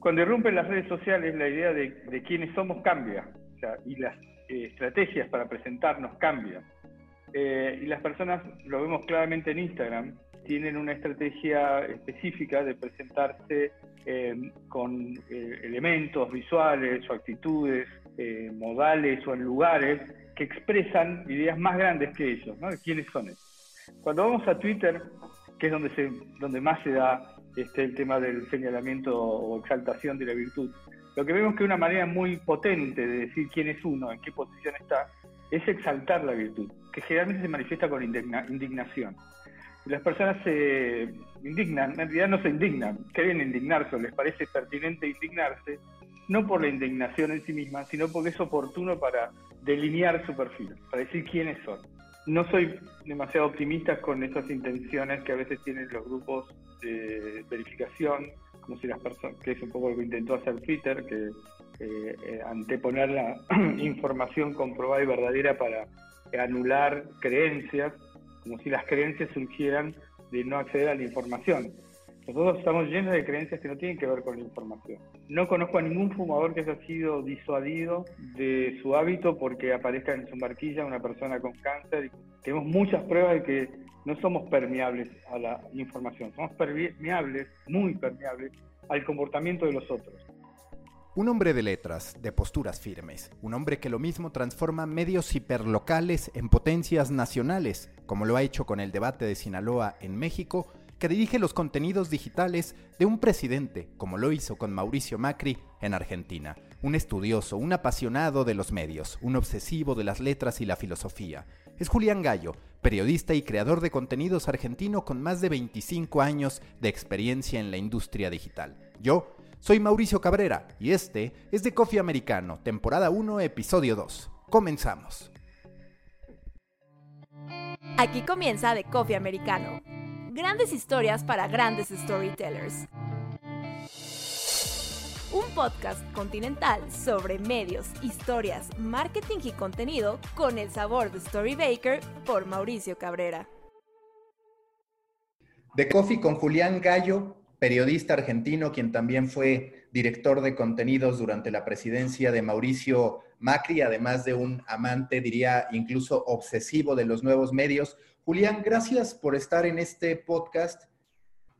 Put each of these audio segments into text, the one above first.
Cuando irrumpen las redes sociales, la idea de, quiénes somos cambia, y las eh, estrategias para presentarnos cambian. Eh, y las personas, lo vemos claramente en Instagram, tienen una estrategia específica de presentarse eh, con elementos visuales o actitudes, modales o en lugares que expresan ideas más grandes que ellos, ¿no? Quiénes son ellos. Cuando vamos a Twitter, que es donde, se, donde más se da este, el tema del señalamiento o exaltación de la virtud. Lo que vemos que una manera muy potente de decir quién es uno, en qué posición está, es exaltar la virtud, que generalmente se manifiesta con indignación. las personas se indignan, en realidad no se indignan, quieren indignarse les parece pertinente indignarse, no por la indignación en sí misma, sino porque es oportuno para delinear su perfil, para decir quiénes son no soy demasiado optimista con esas intenciones que a veces tienen los grupos de verificación, como si las personas, que es un poco lo que intentó hacer Twitter, que eh, eh, anteponer la información comprobada y verdadera para anular creencias, como si las creencias surgieran de no acceder a la información. Nosotros estamos llenos de creencias que no tienen que ver con la información. No conozco a ningún fumador que haya sido disuadido de su hábito porque aparezca en su marquilla una persona con cáncer. Tenemos muchas pruebas de que no somos permeables a la información, somos permeables, muy permeables, al comportamiento de los otros. Un hombre de letras, de posturas firmes, un hombre que lo mismo transforma medios hiperlocales en potencias nacionales, como lo ha hecho con el debate de Sinaloa en México que dirige los contenidos digitales de un presidente, como lo hizo con Mauricio Macri en Argentina. Un estudioso, un apasionado de los medios, un obsesivo de las letras y la filosofía. Es Julián Gallo, periodista y creador de contenidos argentino con más de 25 años de experiencia en la industria digital. Yo soy Mauricio Cabrera y este es de Coffee Americano, temporada 1, episodio 2. Comenzamos. Aquí comienza de Coffee Americano Grandes historias para grandes storytellers. Podcast continental sobre medios, historias, marketing y contenido con el sabor de Storybaker por Mauricio Cabrera. De Coffee con Julián Gallo, periodista argentino, quien también fue director de contenidos durante la presidencia de Mauricio Macri, además de un amante, diría incluso obsesivo de los nuevos medios. Julián, gracias por estar en este podcast.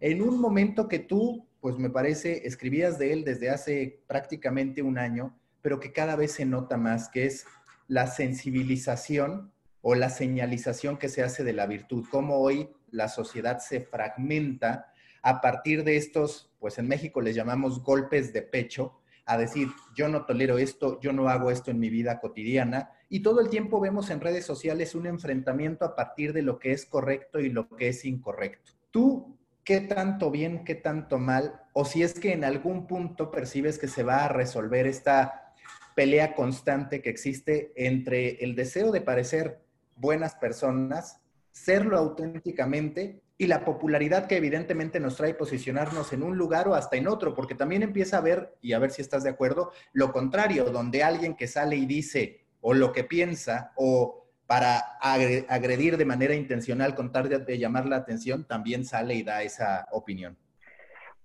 En un momento que tú, pues me parece, escribías de él desde hace prácticamente un año, pero que cada vez se nota más, que es la sensibilización o la señalización que se hace de la virtud, cómo hoy la sociedad se fragmenta a partir de estos, pues en México les llamamos golpes de pecho, a decir, yo no tolero esto, yo no hago esto en mi vida cotidiana. Y todo el tiempo vemos en redes sociales un enfrentamiento a partir de lo que es correcto y lo que es incorrecto. ¿Tú qué tanto bien, qué tanto mal? O si es que en algún punto percibes que se va a resolver esta pelea constante que existe entre el deseo de parecer buenas personas, serlo auténticamente y la popularidad que evidentemente nos trae posicionarnos en un lugar o hasta en otro, porque también empieza a ver, y a ver si estás de acuerdo, lo contrario, donde alguien que sale y dice o lo que piensa o para agredir de manera intencional, contar de, llamar la atención, también sale y da esa opinión.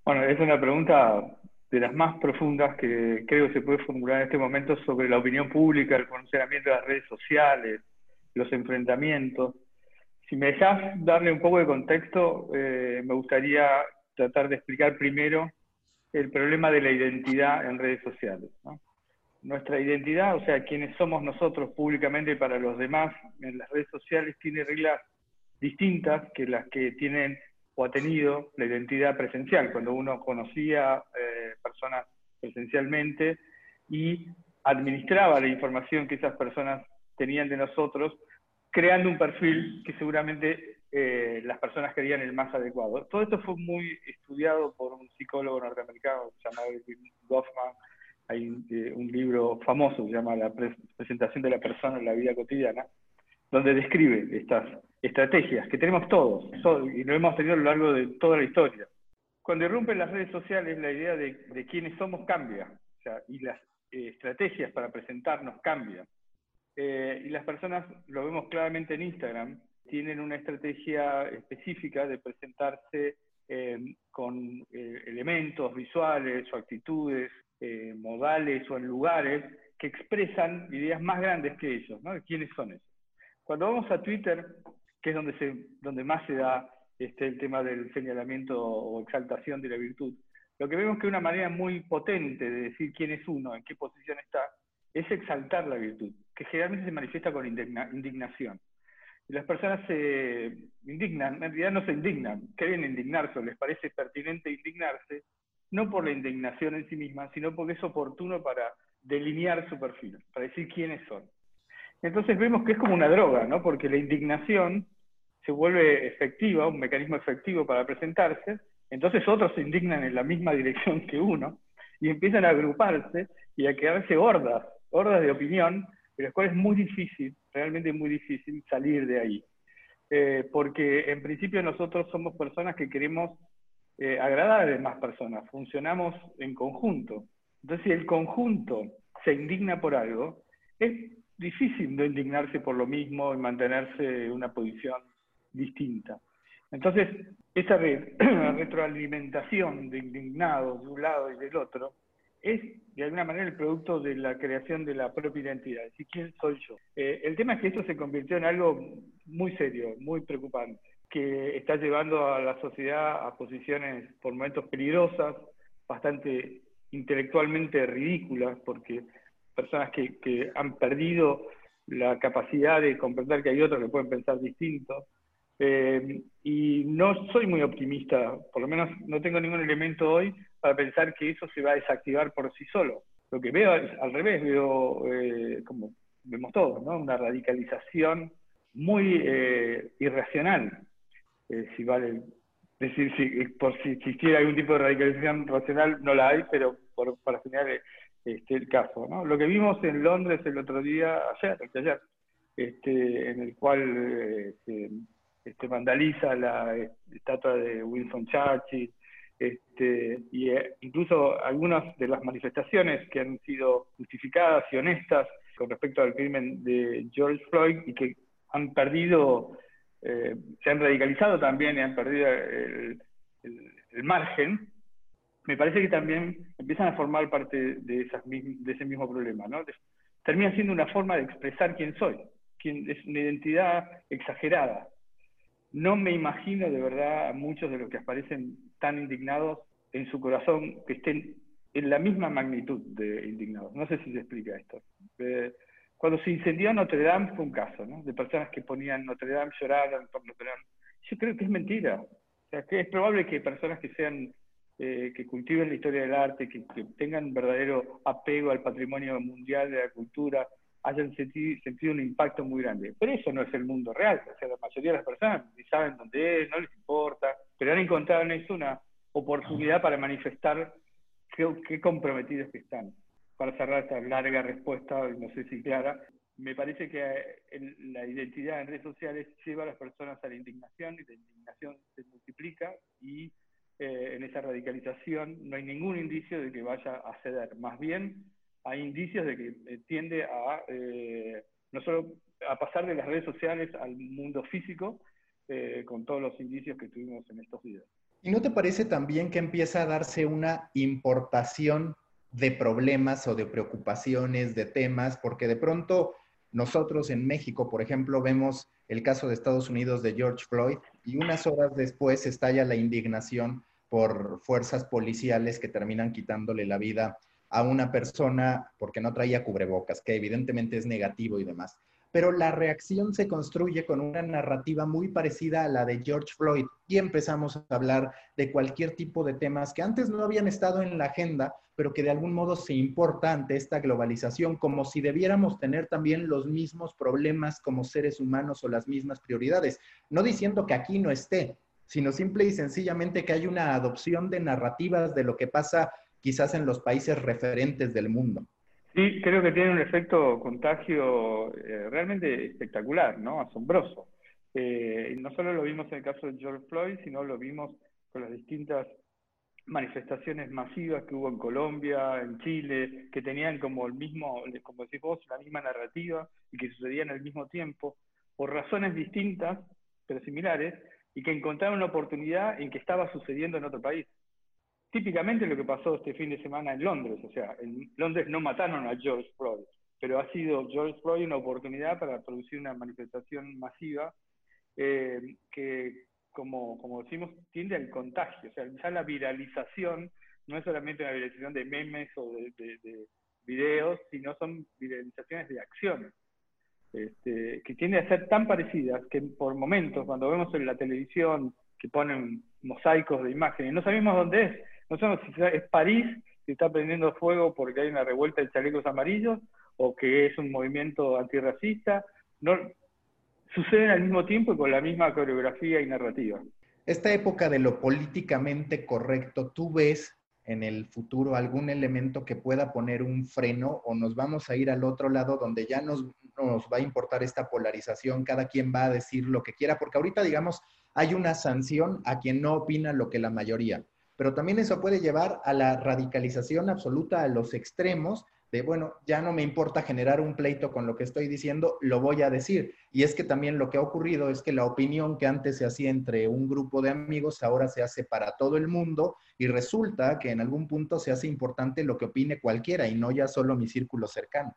Bueno, es una pregunta de las más profundas que creo se puede formular en este momento sobre la opinión pública, el funcionamiento de las redes sociales, los enfrentamientos. Si me dejas darle un poco de contexto, eh, me gustaría tratar de explicar primero el problema de la identidad en redes sociales. Nuestra identidad, o sea, quienes somos nosotros públicamente para los demás en las redes sociales, tiene reglas distintas que las que tienen o ha tenido la identidad presencial, cuando uno conocía eh, personas presencialmente y administraba la información que esas personas tenían de nosotros creando un perfil que seguramente eh, las personas querían el más adecuado. Todo esto fue muy estudiado por un psicólogo norteamericano llamado Goffman. Hay eh, un libro famoso que se llama La presentación de la persona en la vida cotidiana, donde describe estas estrategias que tenemos todos y lo hemos tenido a lo largo de toda la historia. Cuando irrumpen las redes sociales, la idea de, quiénes somos cambia, y las eh, estrategias para presentarnos cambian. Eh, y las personas, lo vemos claramente en Instagram, tienen una estrategia específica de presentarse con elementos visuales o actitudes, modales o en lugares que expresan ideas más grandes que ellos, ¿no? ¿Quiénes son ellos? Cuando vamos a Twitter, que es donde, se, donde más se da este, el tema del señalamiento o exaltación de la virtud, lo que vemos que una manera muy potente de decir quién es uno, en qué posición está, es exaltar la virtud, que generalmente se manifiesta con indignación. Y las personas se indignan, en realidad no se indignan, quieren indignarse o les parece pertinente indignarse, no por la indignación en sí misma, sino porque es oportuno para delinear su perfil, para decir quiénes son. Entonces vemos que es como una droga, ¿no? porque la indignación se vuelve efectiva, un mecanismo efectivo para presentarse, entonces otros se indignan en la misma dirección que uno y empiezan a agruparse y a quedarse hordas, hordas de opinión, de las cuales es muy difícil, realmente muy difícil salir de ahí. Eh, porque en principio nosotros somos personas que queremos eh, agradar a demás personas, funcionamos en conjunto. Entonces, si el conjunto se indigna por algo, es difícil no indignarse por lo mismo y mantenerse en una posición distinta. Entonces, esa retroalimentación de indignados de un lado y del otro es de alguna manera el producto de la creación de la propia identidad, es ¿quién soy yo? Eh, el tema es que esto se convirtió en algo muy serio, muy preocupante, que está llevando a la sociedad a posiciones por momentos peligrosas, bastante intelectualmente ridículas, porque personas que, han perdido la capacidad de comprender que hay otros que pueden pensar distintos, eh, y no soy muy optimista, por lo menos no tengo ningún elemento hoy para pensar que eso se va a desactivar por sí solo. Lo que veo es al revés, veo, eh, como vemos todos, ¿no? una radicalización muy eh, irracional, si vale decir, si, por si existiera algún tipo de radicalización racional, no la hay, pero por, para señalar este, el caso. ¿no? Lo que vimos en Londres el otro día, ayer, ayer este, en el cual este, este, vandaliza la estatua de Wilson Churchill, este, y eh, incluso algunas de las manifestaciones que han sido justificadas y honestas con respecto al crimen de George Floyd y que han perdido, eh, se han radicalizado también y han perdido el, margen, me parece que también empiezan a formar parte de ese mismo problema. ¿no? Termina siendo una forma de expresar quién soy, quién, es una identidad exagerada. No me imagino de verdad a muchos de los que aparecen tan indignados en su corazón que estén en la misma magnitud de indignados. No sé si se explica esto. Eh, cuando se incendió Notre Dame fue un caso, ¿no? De personas que ponían Notre Dame, lloraban por Notre Dame. Yo creo que es mentira. O sea, que es probable que personas que sean, eh, que cultiven la historia del arte, que, que tengan verdadero apego al patrimonio mundial de la cultura, hayan sentido, un impacto muy grande. Pero eso no es el mundo real. O sea, la mayoría de las personas ni saben dónde es, no les importa, pero han encontrado en eso una oportunidad para manifestar qué, comprometidos que están. Para cerrar esta larga respuesta, no sé si clara, me parece que la identidad en redes sociales lleva a las personas a la indignación y la indignación se multiplica y eh, en esa radicalización no hay ningún indicio de que vaya a ceder. Más bien, hay indicios de que eh, tiende a eh, no solo a pasar de las redes sociales al mundo físico, eh, con todos los indicios que tuvimos en estos días. ¿Y no te parece también que empieza a darse una importación de problemas o de preocupaciones, de temas? Porque de pronto nosotros en México, por ejemplo, vemos el caso de Estados Unidos de George Floyd y unas horas después estalla la indignación por fuerzas policiales que terminan quitándole la vida a una persona porque no traía cubrebocas, que evidentemente es negativo y demás. Pero la reacción se construye con una narrativa muy parecida a la de George Floyd y empezamos a hablar de cualquier tipo de temas que antes no habían estado en la agenda, pero que de algún modo se importa ante esta globalización, como si debiéramos tener también los mismos problemas como seres humanos o las mismas prioridades. No diciendo que aquí no esté, sino simple y sencillamente que hay una adopción de narrativas de lo que pasa quizás en los países referentes del mundo. Sí, creo que tiene un efecto contagio eh, realmente espectacular, ¿no? Asombroso. Eh, no solo lo vimos en el caso de George Floyd, sino lo vimos con las distintas manifestaciones masivas que hubo en Colombia, en Chile, que tenían como el mismo, como decís vos, la misma narrativa y que sucedían al mismo tiempo, por razones distintas, pero similares, y que encontraron una oportunidad en que estaba sucediendo en otro país. Típicamente lo que pasó este fin de semana en Londres, o sea, en Londres no mataron a George Floyd, pero ha sido George Floyd una oportunidad para producir una manifestación masiva eh, que, como, como decimos, tiende al contagio, o sea, ya la viralización no es solamente una viralización de memes o de, de videos, sino son viralizaciones de acciones. Este, que tiende a ser tan parecidas que por momentos, cuando vemos en la televisión que ponen mosaicos de imágenes, no sabemos dónde es. No sabemos si es París, que está prendiendo fuego porque hay una revuelta de chalecos amarillos, o que es un movimiento antirracista. No, suceden al mismo tiempo y con la misma coreografía y narrativa. Esta época de lo políticamente correcto, ¿tú ves en el futuro algún elemento que pueda poner un freno o nos vamos a ir al otro lado donde ya nos, nos va a importar esta polarización, cada quien va a decir lo que quiera, porque ahorita, digamos, hay una sanción a quien no opina lo que la mayoría, pero también eso puede llevar a la radicalización absoluta, a los extremos, de, bueno, ya no me importa generar un pleito con lo que estoy diciendo, lo voy a decir. Y es que también lo que ha ocurrido es que la opinión que antes se hacía entre un grupo de amigos ahora se hace para todo el mundo y resulta que en algún punto se hace importante lo que opine cualquiera y no ya solo mi círculo cercano.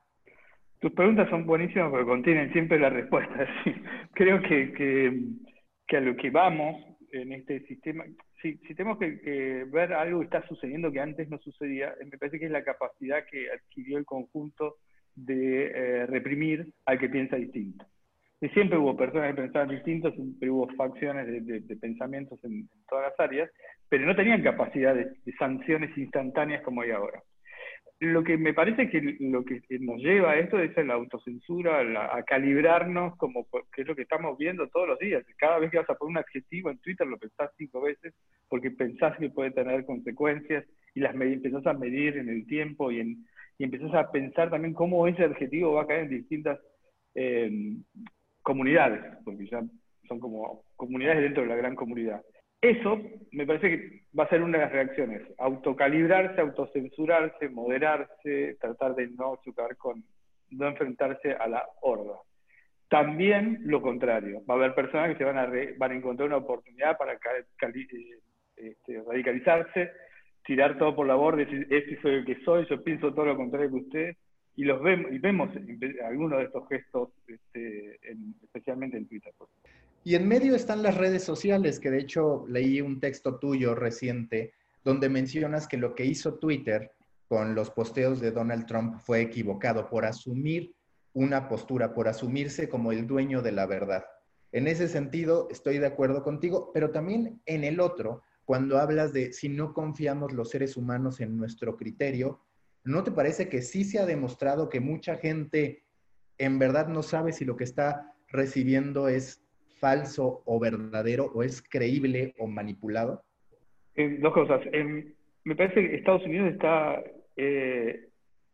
Tus preguntas son buenísimas porque contienen siempre la respuesta. Creo que, que, a lo que vamos en este sistema, si, si tenemos que, ver algo que está sucediendo que antes no sucedía, me parece que es la capacidad que adquirió el conjunto de eh, reprimir al que piensa distinto. Y siempre hubo personas que pensaban distinto, siempre hubo facciones de, pensamientos en, todas las áreas, pero no tenían capacidad de sanciones instantáneas como hay ahora lo que me parece que lo que nos lleva a esto es la autocensura, a calibrarnos, como que es lo que estamos viendo todos los días. Cada vez que vas a poner un adjetivo en Twitter lo pensás cinco veces porque pensás que puede tener consecuencias y las empezás a medir en el tiempo y, en, y empezás a pensar también cómo ese adjetivo va a caer en distintas eh, comunidades, porque ya son como comunidades dentro de la gran comunidad. Eso me parece que va a ser una de las reacciones, autocalibrarse, autocensurarse, moderarse, tratar de no chocar con, no enfrentarse a la horda. También lo contrario, va a haber personas que se van a, van a encontrar una oportunidad para eh, este, radicalizarse, tirar todo por la borda, decir, este soy el que soy, yo pienso todo lo contrario que usted, y los vemos, y vemos algunos de estos gestos, este, especialmente en Twitter. Y en medio están las redes sociales, que de hecho leí un texto tuyo reciente donde mencionas que lo que hizo Twitter con los posteos de Donald Trump fue equivocado por asumir una postura, por asumirse como el dueño de la verdad. En ese sentido, estoy de acuerdo contigo, pero también en el otro, cuando hablas de si no confiamos los seres humanos en nuestro criterio, ¿no te parece que sí se ha demostrado que mucha gente en verdad no sabe si lo que está recibiendo es falso o verdadero o es creíble o manipulado? Eh, dos cosas. me parece que Estados Unidos está eh,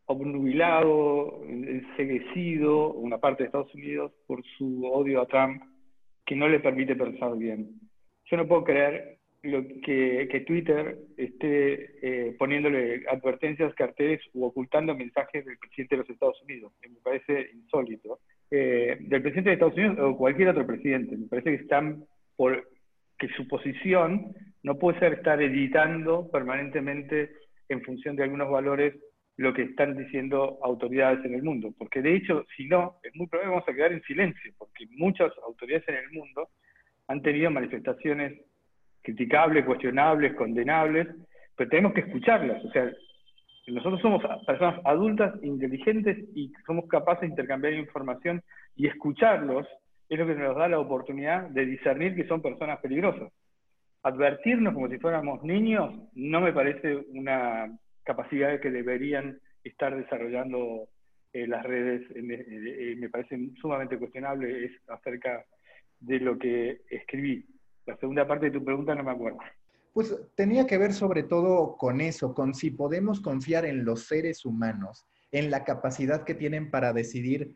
obnubilado, enseguecido, una parte de Estados Unidos, por su odio a Trump, que no le permite pensar bien. Yo no puedo creer lo que, que Twitter esté eh, poniéndole advertencias, carteles u ocultando mensajes del presidente de los Estados Unidos. Me parece insólito. Eh, del presidente de Estados Unidos o cualquier otro presidente. Me parece que están por que su posición no puede ser estar editando permanentemente en función de algunos valores lo que están diciendo autoridades en el mundo. Porque de hecho, si no, es muy probable que vamos a quedar en silencio, porque muchas autoridades en el mundo han tenido manifestaciones criticables, cuestionables, condenables, pero tenemos que escucharlas. O sea, nosotros somos personas adultas, inteligentes y somos capaces de intercambiar información y escucharlos es lo que nos da la oportunidad de discernir que son personas peligrosas. Advertirnos como si fuéramos niños no me parece una capacidad que deberían estar desarrollando eh, las redes, eh, eh, me parece sumamente cuestionable es acerca de lo que escribí. La segunda parte de tu pregunta no me acuerdo. Pues tenía que ver sobre todo con eso, con si podemos confiar en los seres humanos, en la capacidad que tienen para decidir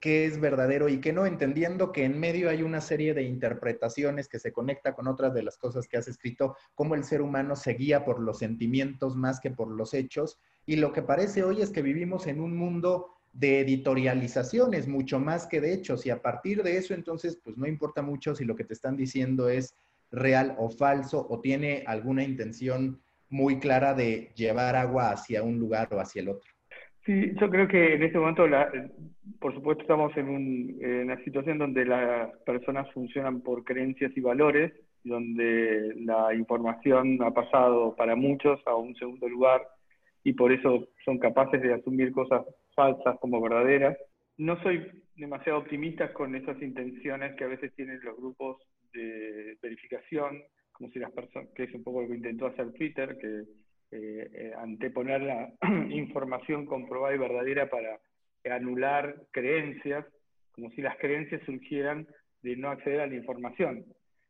qué es verdadero y qué no, entendiendo que en medio hay una serie de interpretaciones que se conecta con otras de las cosas que has escrito, cómo el ser humano se guía por los sentimientos más que por los hechos. Y lo que parece hoy es que vivimos en un mundo de editorializaciones, mucho más que de hechos, y a partir de eso entonces, pues no importa mucho si lo que te están diciendo es real o falso o tiene alguna intención muy clara de llevar agua hacia un lugar o hacia el otro? Sí, yo creo que en este momento, por supuesto, estamos en, en, una situación donde las personas funcionan por creencias y valores, donde la información ha pasado para muchos a un segundo lugar y por eso son capaces de asumir cosas falsas como verdaderas. No soy demasiado optimista con esas intenciones que a veces tienen los grupos de verificación, como si las personas, que es un poco lo que intentó hacer Twitter, que eh, eh, anteponer la información comprobada y verdadera para anular creencias, como si las creencias surgieran de no acceder a la información.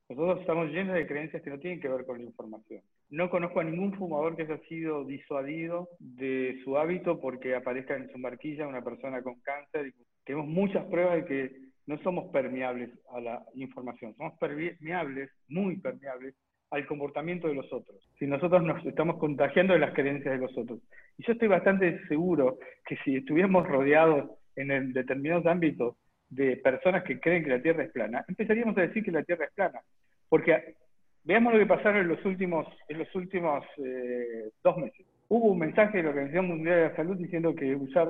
Nosotros estamos llenos de creencias que no tienen que ver con la información. No conozco a ningún fumador que haya sido disuadido de su hábito porque aparezca en su marquilla una persona con cáncer. Tenemos muchas pruebas de que no somos permeables a la información, somos permeables, muy permeables al comportamiento de los otros. Si nosotros nos estamos contagiando de las creencias de los otros. Y yo estoy bastante seguro que si estuviéramos rodeados en determinados ámbitos de personas que creen que la Tierra es plana, empezaríamos a decir que la Tierra es plana. Porque veamos lo que pasaron en los últimos, en los últimos eh, dos meses. Hubo un mensaje de la Organización Mundial de la Salud diciendo que usar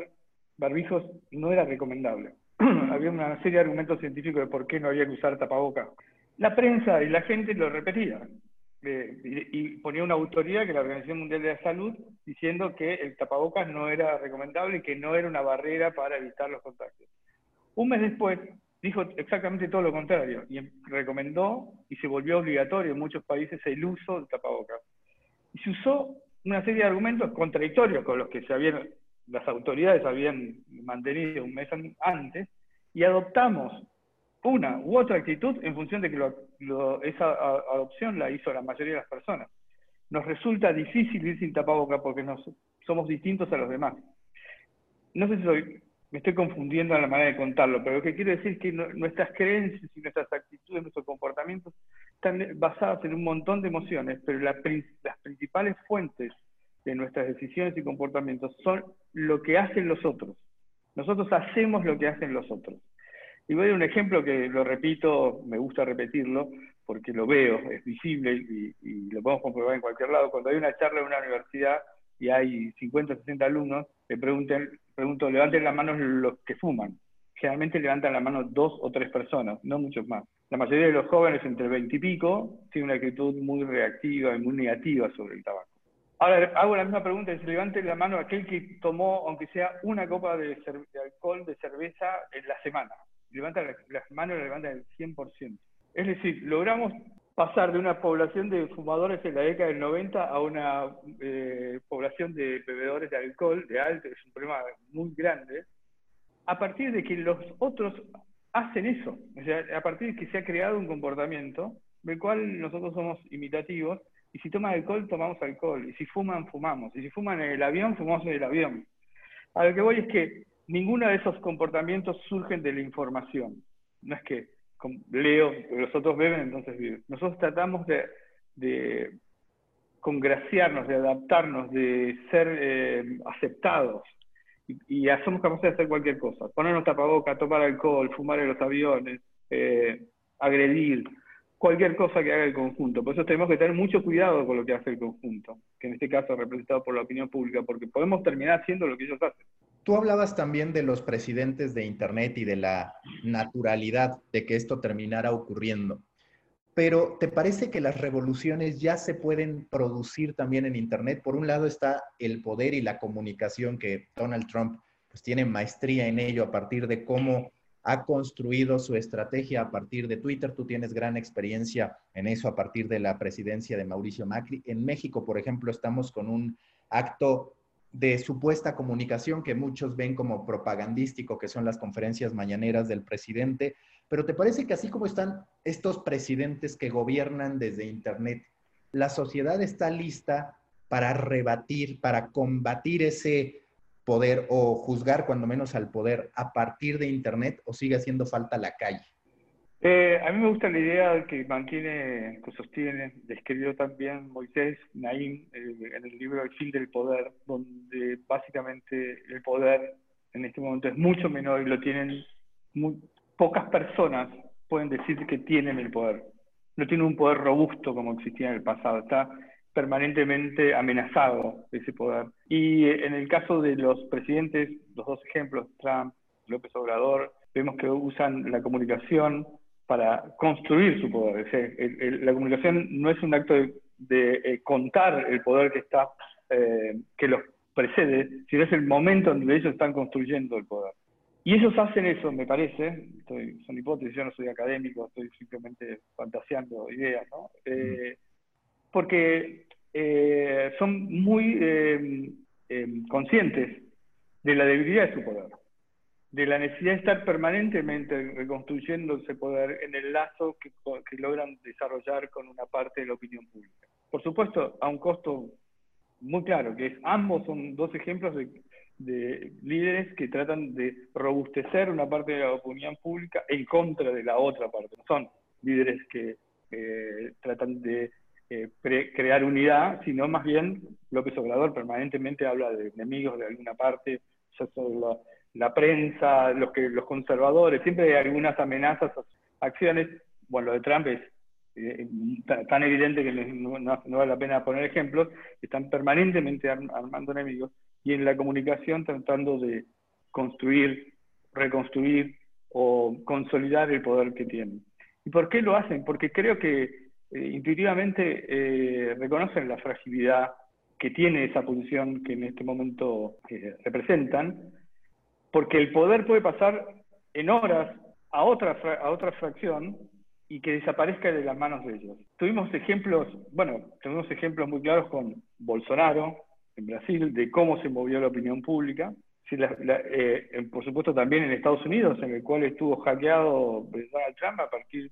barbijos no era recomendable. había una serie de argumentos científicos de por qué no había que usar tapabocas. La prensa y la gente lo repetía. Eh, y, y, ponía una autoridad que la Organización Mundial de la Salud diciendo que el tapabocas no era recomendable y que no era una barrera para evitar los contagios. Un mes después dijo exactamente todo lo contrario y recomendó y se volvió obligatorio en muchos países el uso del tapabocas. Y se usó una serie de argumentos contradictorios con los que se habían, las autoridades habían mantenido un mes antes y adoptamos una u otra actitud en función de que esa adopción la hizo la mayoría de las personas. Nos resulta difícil ir sin tapabocas porque nos, somos distintos a los demás. No sé si soy me estoy confundiendo en la manera de contarlo, pero lo que quiero decir es que nuestras creencias y nuestras actitudes, nuestros comportamientos están basadas en un montón de emociones, pero las principales fuentes de nuestras decisiones y comportamientos son lo que hacen los otros. Nosotros hacemos lo que hacen los otros. Y voy a dar un ejemplo que lo repito, me gusta repetirlo, porque lo veo, es visible y, y lo podemos comprobar en cualquier lado. Cuando hay una charla en una universidad y hay 50 o 60 alumnos, le pregunten, pregunto, levanten las manos los que fuman. Generalmente levantan la mano dos o tres personas, no muchos más. La mayoría de los jóvenes entre 20 y pico tienen una actitud muy reactiva y muy negativa sobre el tabaco. Ahora hago la misma pregunta, se levante la mano aquel que tomó, aunque sea una copa de, alcohol, de cerveza en la semana. Levanta las manos, la levantan el 100%. Es decir, logramos pasar de una población de fumadores en la década del 90 a una eh, población de bebedores de alcohol, de alto, es un problema muy grande, a partir de que los otros hacen eso, o sea, a partir de que se ha creado un comportamiento del cual nosotros somos imitativos, y si toman alcohol, tomamos alcohol, y si fuman, fumamos, y si fuman en el avión, fumamos en el avión. A lo que voy es que ninguno de esos comportamientos surgen de la información, no es que leo, los otros beben, entonces viven. Nosotros tratamos de, congraciarnos, de adaptarnos, de ser eh, aceptados. Y, somos capaces de hacer cualquier cosa. Ponernos tapaboca, tomar alcohol, fumar en los aviones, eh, agredir, cualquier cosa que haga el conjunto. Por eso tenemos que tener mucho cuidado con lo que hace el conjunto, que en este caso es representado por la opinión pública, porque podemos terminar haciendo lo que ellos hacen. Tú hablabas también de los presidentes de Internet y de la naturalidad de que esto terminara ocurriendo. Pero ¿te parece que las revoluciones ya se pueden producir también en Internet? Por un lado está el poder y la comunicación que Donald Trump pues, tiene maestría en ello a partir de cómo ha construido su estrategia a partir de Twitter. Tú tienes gran experiencia en eso a partir de la presidencia de Mauricio Macri. En México, por ejemplo, estamos con un acto de supuesta comunicación que muchos ven como propagandístico, que son las conferencias mañaneras del presidente. Pero ¿te parece que así como están estos presidentes que gobiernan desde Internet, la sociedad está lista para rebatir, para combatir ese poder o juzgar cuando menos al poder a partir de Internet o sigue haciendo falta la calle? Eh, a mí me gusta la idea que mantiene, que sostiene, describió también Moisés Naim eh, en el libro El fin del poder, donde básicamente el poder en este momento es mucho menor y lo tienen muy, pocas personas pueden decir que tienen el poder. no tiene un poder robusto como existía en el pasado, está permanentemente amenazado ese poder. Y en el caso de los presidentes, los dos ejemplos, Trump, López Obrador, vemos que usan la comunicación para construir su poder. la comunicación no es un acto de, eh, contar el poder que está, eh, que los precede, sino es el momento en donde ellos están construyendo el poder. Y ellos hacen eso, me parece, son hipótesis, yo no soy académico, estoy simplemente fantaseando ideas, ¿no? Eh, porque son muy conscientes de la debilidad de su poder de la necesidad de estar permanentemente reconstruyendo ese poder en el lazo que, logran desarrollar con una parte de la opinión pública. Por supuesto, a un costo muy claro, que es ambos son dos ejemplos de, líderes que tratan de robustecer una parte de la opinión pública en contra de la otra parte. No son líderes que eh, tratan de eh, crear unidad, sino más bien López Obrador permanentemente habla de enemigos de alguna parte, ya la, la prensa, los, que, los conservadores, siempre hay algunas amenazas, acciones. Bueno, lo de Trump es eh, tan evidente que no, vale la pena poner ejemplos, están permanentemente armando enemigos y en la comunicación tratando de construir, reconstruir o consolidar el poder que tienen. ¿Y por qué lo hacen? Porque creo que eh, intuitivamente eh, reconocen la fragilidad que tiene esa posición que en este momento representan, porque el poder puede pasar en horas a otra, a otra fracción y que desaparezca de las manos de ellos. Tuvimos ejemplos, bueno, tuvimos ejemplos muy claros con Bolsonaro en Brasil, de cómo se movió la opinión pública. Eh, por supuesto también en Estados Unidos, en el cual estuvo hackeado Donald Trump a partir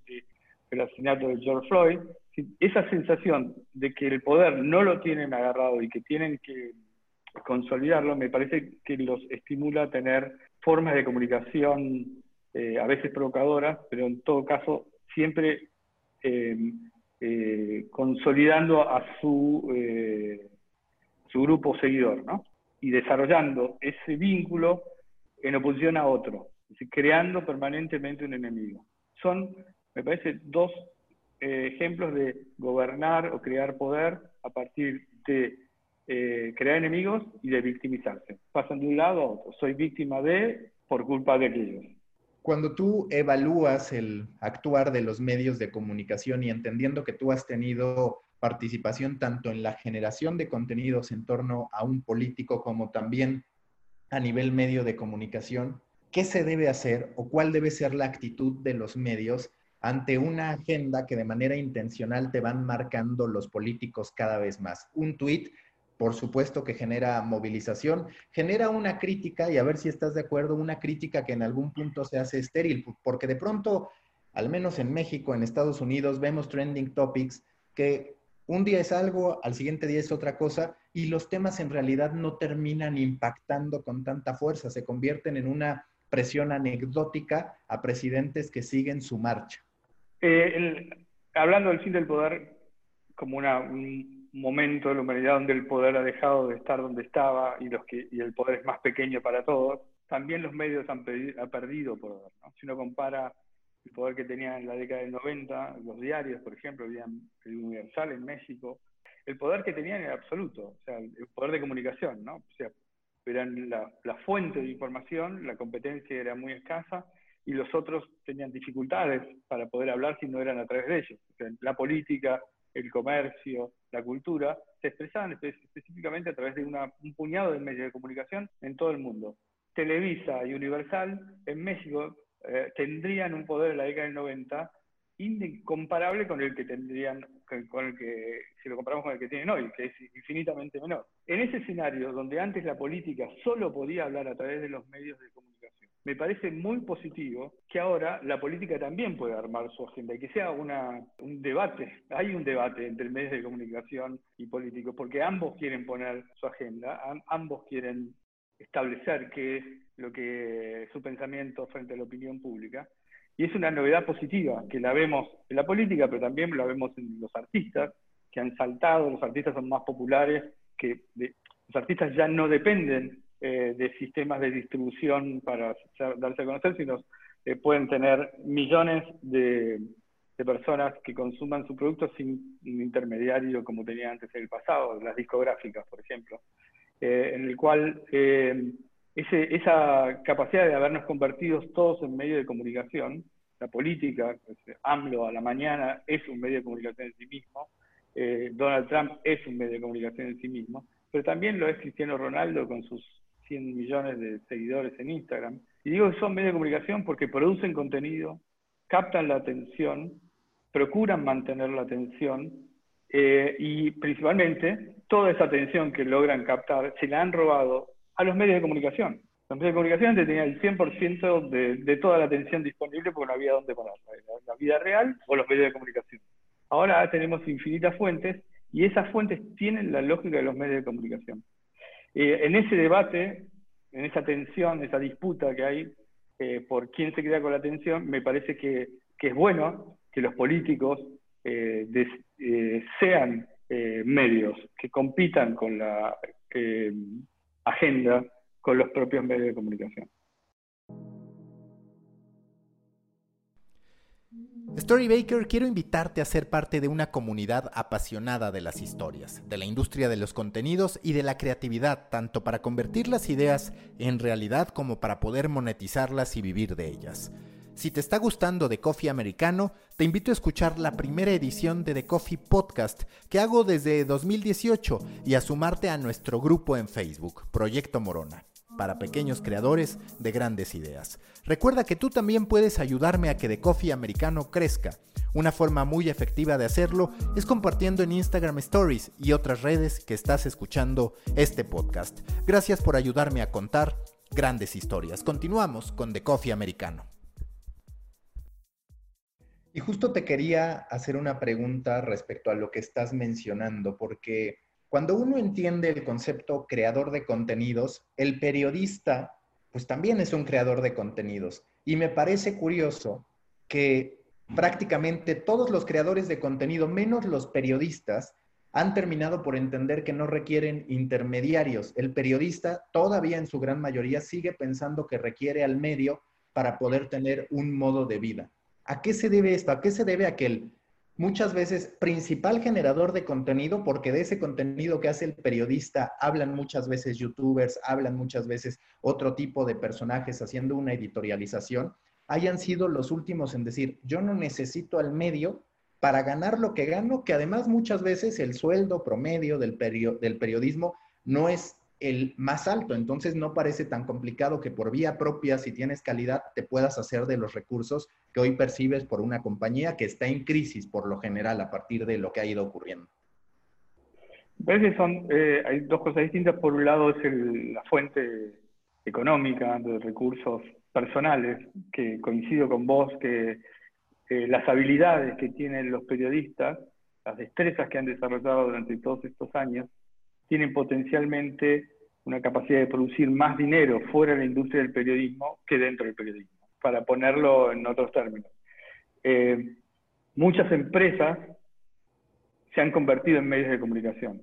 del asesinato de George Floyd. Esa sensación de que el poder no lo tienen agarrado y que tienen que consolidarlo, me parece que los estimula a tener formas de comunicación eh, a veces provocadoras, pero en todo caso siempre em, eh, consolidando a su, eh, su grupo seguidor, ¿no? Y desarrollando ese vínculo en oposición a otro, creando permanentemente un enemigo. Son, me parece, dos ejemplos de gobernar o crear poder a partir de eh, crear enemigos y de victimizarse. Pasan de un lado a otro. Soy víctima de por culpa de aquellos. Cuando tú evalúas el actuar de los medios de comunicación y entendiendo que tú has tenido participación tanto en la generación de contenidos en torno a un político como también a nivel medio de comunicación, ¿qué se debe hacer o cuál debe ser la actitud de los medios ante una agenda que de manera intencional te van marcando los políticos cada vez más? Un tuit por supuesto que genera movilización, genera una crítica, y a ver si estás de acuerdo, una crítica que en algún punto se hace estéril, porque de pronto, al menos en México, en Estados Unidos, vemos trending topics que un día es algo, al siguiente día es otra cosa, y los temas en realidad no terminan impactando con tanta fuerza, se convierten en una presión anecdótica a presidentes que siguen su marcha. Eh, hablando del fin del poder como una, momento de la humanidad donde el poder ha dejado de estar donde estaba y, los que, el poder es más pequeño para todos, también los medios han, perdido poder. Si uno compara el poder que tenían en la década del 90, los diarios, por ejemplo, el Universal en México, el poder que tenían era absoluto, o sea, el poder de comunicación, ¿no? O sea, eran la, la fuente de información, la competencia era muy escasa y los otros tenían dificultades para poder hablar si no eran a través de ellos. O sea, la política, el comercio, la cultura, se expresaban específicamente a través de un puñado de medios de comunicación en todo el mundo. Televisa y Universal en México eh, tendrían un poder en la década del 90 incomparable con el que tendrían, con el que, si lo comparamos con el que tienen hoy, que es infinitamente menor. En ese escenario, donde antes la política solo podía hablar a través de los medios de comunicación, me parece muy positivo que ahora la política también pueda armar su agenda y que sea un debate. Hay un debate entre medios de comunicación y políticos, porque ambos quieren poner su agenda, ambos quieren establecer qué es lo que su pensamiento frente a la opinión pública. Y es una novedad positiva, que la vemos en la política, pero también la vemos en los artistas, que han saltado, los artistas son más populares, que los artistas ya no dependen eh, de sistemas de distribución para darse a conocer, sino eh, pueden tener millones de, personas que consuman su producto sin un intermediario como tenía antes en el pasado, las discográficas, por ejemplo, eh, en el cual eh, esa capacidad de habernos convertido todos en medio de comunicación, la política, pues, AMLO a la mañana es un medio de comunicación en sí mismo, Donald Trump es un medio de comunicación en sí mismo, pero también lo es Cristiano Ronaldo con sus 100 millones de seguidores en Instagram. Y digo que son medios de comunicación porque producen contenido, captan la atención, procuran mantener la atención eh, y principalmente toda esa atención que logran captar se la han robado a los medios de comunicación. Los medios de comunicación tenían el 100% de, de, toda la atención disponible porque no había dónde ponerla, la, la vida real o los medios de comunicación. Ahora tenemos infinitas fuentes y esas fuentes tienen la lógica de los medios de comunicación. En ese debate, en esa tensión, esa disputa que hay eh, por quién se queda con la atención, me parece que, que es bueno que los políticos eh, eh sean eh, medios que compitan con la agenda con los propios medios de comunicación. Storybaker, quiero invitarte a ser parte de una comunidad apasionada de las historias, de la industria de los contenidos y de la creatividad, tanto para convertir las ideas en realidad como para poder monetizarlas y vivir de ellas. Si te está gustando The Coffee Americano, te invito a escuchar la primera edición de The Coffee Podcast que hago desde 2018 y a sumarte a nuestro grupo en Facebook, Proyecto Morona, para pequeños creadores de grandes ideas. Recuerda que tú también puedes ayudarme a que The Coffee Americano crezca. Una forma muy efectiva de hacerlo es compartiendo en Instagram Stories y otras redes que estás escuchando este podcast. Gracias por ayudarme a contar grandes historias. Continuamos con The Coffee Americano. Y justo te quería hacer una pregunta respecto a lo que estás mencionando, porque cuando uno entiende el concepto creador de contenidos, el periodista, pues también es un creador de contenidos. Y me parece curioso que prácticamente todos los creadores de contenido, menos los periodistas, han terminado por entender que no requieren intermediarios. El periodista todavía en su gran mayoría sigue pensando que requiere al medio para poder tener un modo de vida. ¿A qué se debe esto? ¿A qué se debe aquel muchas veces principal generador de contenido? Porque de ese contenido que hace el periodista hablan muchas veces youtubers, hablan muchas veces otro tipo de personajes haciendo una editorialización, hayan sido los últimos en decir, yo no necesito al medio para ganar lo que gano, que además muchas veces el sueldo promedio del, del periodismo no es el más alto. Entonces no parece tan complicado que por vía propia, si tienes calidad, te puedas hacer de los recursos que hoy percibes por una compañía que está en crisis por lo general a partir de lo que ha ido ocurriendo. que son, eh, hay dos cosas distintas. Por un lado es la fuente económica de recursos personales, que coincido con vos, que eh, las habilidades que tienen los periodistas, las destrezas que han desarrollado durante todos estos años, tienen potencialmente una capacidad de producir más dinero fuera de la industria del periodismo que dentro del periodismo, para ponerlo en otros términos. Eh, muchas empresas se han convertido en medios de comunicación,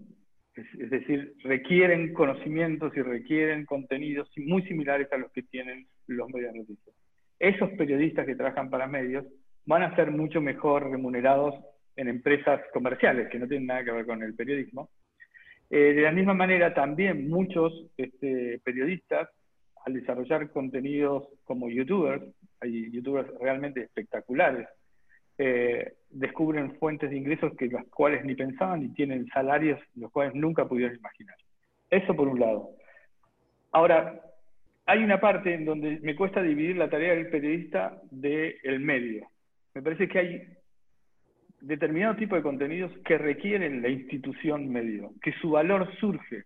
es, decir, requieren conocimientos y requieren contenidos muy similares a los que tienen los medios de noticias. Esos periodistas que trabajan para medios van a ser mucho mejor remunerados en empresas comerciales, que no tienen nada que ver con el periodismo, eh, de la misma manera, también muchos este, periodistas, al desarrollar contenidos como youtubers, hay youtubers realmente espectaculares, eh, descubren fuentes de ingresos que las cuales ni pensaban y tienen salarios los cuales nunca pudieron imaginar. Eso por un lado. Ahora, hay una parte en donde me cuesta dividir la tarea del periodista del medio. Me parece que hay determinado tipo de contenidos que requieren la institución medio, que su valor surge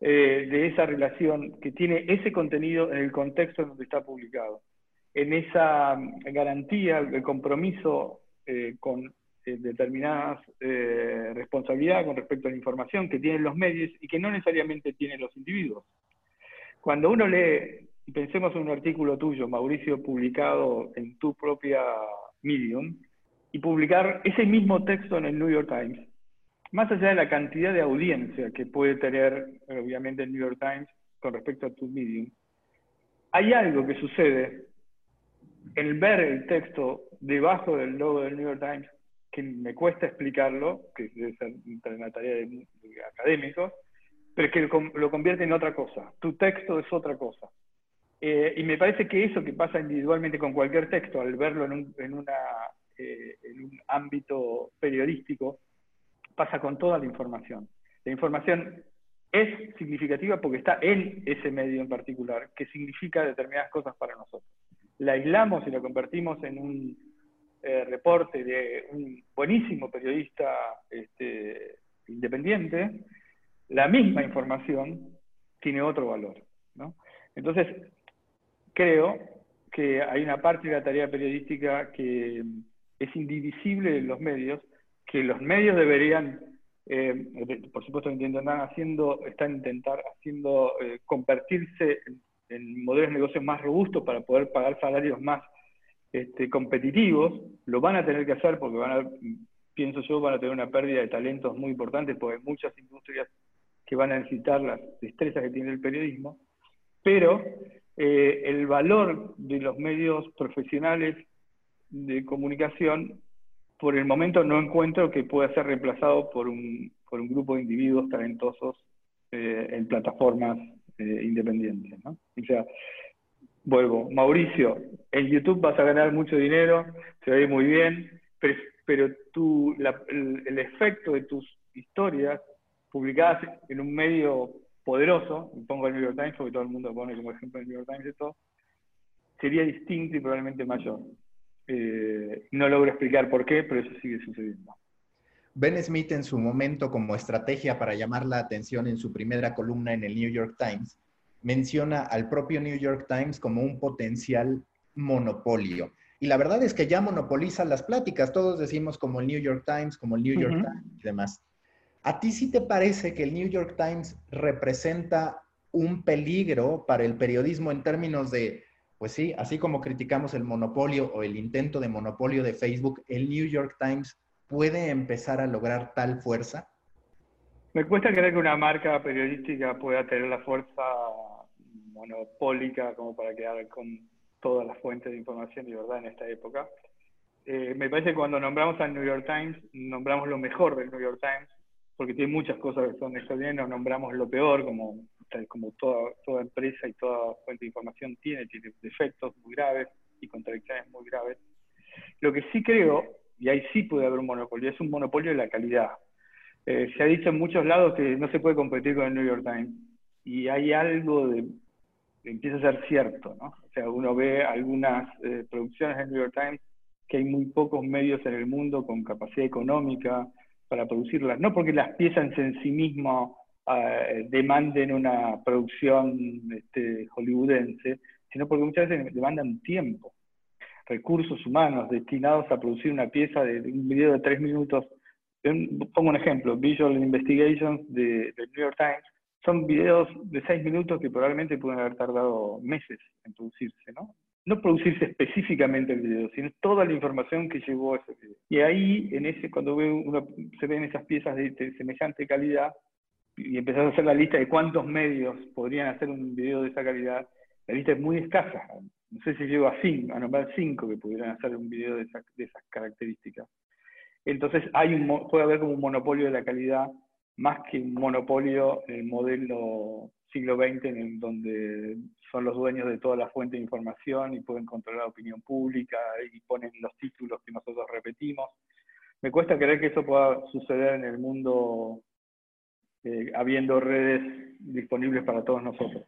eh, de esa relación que tiene ese contenido en el contexto en donde está publicado, en esa mm, garantía, el compromiso eh, con eh, determinadas responsabilidades con respecto a la información que tienen los medios y que no necesariamente tienen los individuos. Cuando uno lee, pensemos en un artículo tuyo, Mauricio, publicado en tu propia Medium, y publicar ese mismo texto en el New York Times, más allá de la cantidad de audiencia que puede tener, obviamente, el New York Times con respecto a tu medium, hay algo que sucede en ver el texto debajo del logo del New York Times, que me cuesta explicarlo, que ser una tarea de, académicos, pero que lo, convierte en otra cosa. Tu texto es otra cosa. Eh, y me parece que eso que pasa individualmente con cualquier texto, al verlo en un, en una, eh, en un ámbito periodístico, pasa con toda la información. La información es significativa porque está en ese medio en particular, que significa determinadas cosas para nosotros. La aislamos y la convertimos en un eh, reporte de un buenísimo periodista este, independiente, la misma información tiene otro valor. Entonces, creo que hay una parte de la tarea periodística que es indivisible de los medios, que los medios deberían eh, por supuesto están haciendo, están intentar haciendo eh, convertirse en, modelos de negocios más robustos para poder pagar salarios más este, competitivos, lo van a tener que hacer porque van a, pienso yo, van a tener una pérdida de talentos muy importante porque hay muchas industrias que van a necesitar las destrezas que tiene el periodismo, pero eh, el valor de los medios profesionales de comunicación por el momento no encuentro que pueda ser reemplazado por un, por un grupo de individuos talentosos eh, en plataformas eh, independientes. O sea, vuelvo, Mauricio, en YouTube vas a ganar mucho dinero, se ve muy bien, pero, pero tú, el, efecto de tus historias publicadas en un medio poderoso, pongo el New York Times porque todo el mundo pone como ejemplo el New York Times y todo, sería distinto y probablemente mayor. Eh, no logro explicar por qué, pero eso sigue sucediendo. Ben Smith en su momento como estrategia para llamar la atención en su primera columna en el New York Times, menciona al propio New York Times como un potencial monopolio. Y la verdad es que ya monopoliza las pláticas. Todos decimos como el New York Times, como el New York Times y demás. ¿A ti sí te parece que el New York Times representa un peligro para el periodismo en términos de pues sí, así como criticamos el monopolio o el intento de monopolio de Facebook, el New York Times puede empezar a lograr tal fuerza? Me cuesta creer que una marca periodística pueda tener la fuerza monopólica como para quedar con todas las fuentes de información y verdad en esta época. Eh, me parece que cuando nombramos al New York Times, nombramos lo mejor del New York Times, porque tiene muchas cosas que son extraordinarias, nombramos lo peor, como como toda, toda empresa y toda fuente de información tiene, tiene defectos muy graves y contradicciones muy graves. Lo que sí creo, y ahí sí puede haber un monopolio, es un monopolio de la calidad. Eh, se ha dicho en muchos lados que no se puede competir con el New York Times, y hay algo de, empieza a ser cierto, ¿no? O sea, uno ve algunas eh, producciones del New York Times que hay muy pocos medios en el mundo con capacidad económica para producirlas, no porque las piezas en sí mismas demanden una producción este, hollywoodense, sino porque muchas veces demandan tiempo, recursos humanos destinados a producir una pieza de, un video de tres minutos. pongo un ejemplo, Visual Investigations de, New York Times, son videos de seis minutos que probablemente pueden haber tardado meses en producirse, ¿no? No producirse específicamente el video, sino toda la información que llevó a ese video. Y ahí, en ese, cuando uno, se ven esas piezas de semejante calidad, y empezás a hacer la lista de cuántos medios podrían hacer un video de esa calidad, la lista es muy escasa. No sé si llego a cinco, a nombrar cinco que pudieran hacer un video de, esas características. Entonces hay puede haber como un monopolio de la calidad más que un monopolio en el modelo siglo XX en donde son los dueños de toda la fuente de información y pueden controlar la opinión pública y ponen los títulos que nosotros repetimos. Me cuesta creer que eso pueda suceder en el mundo eh, habiendo redes disponibles para todos nosotros.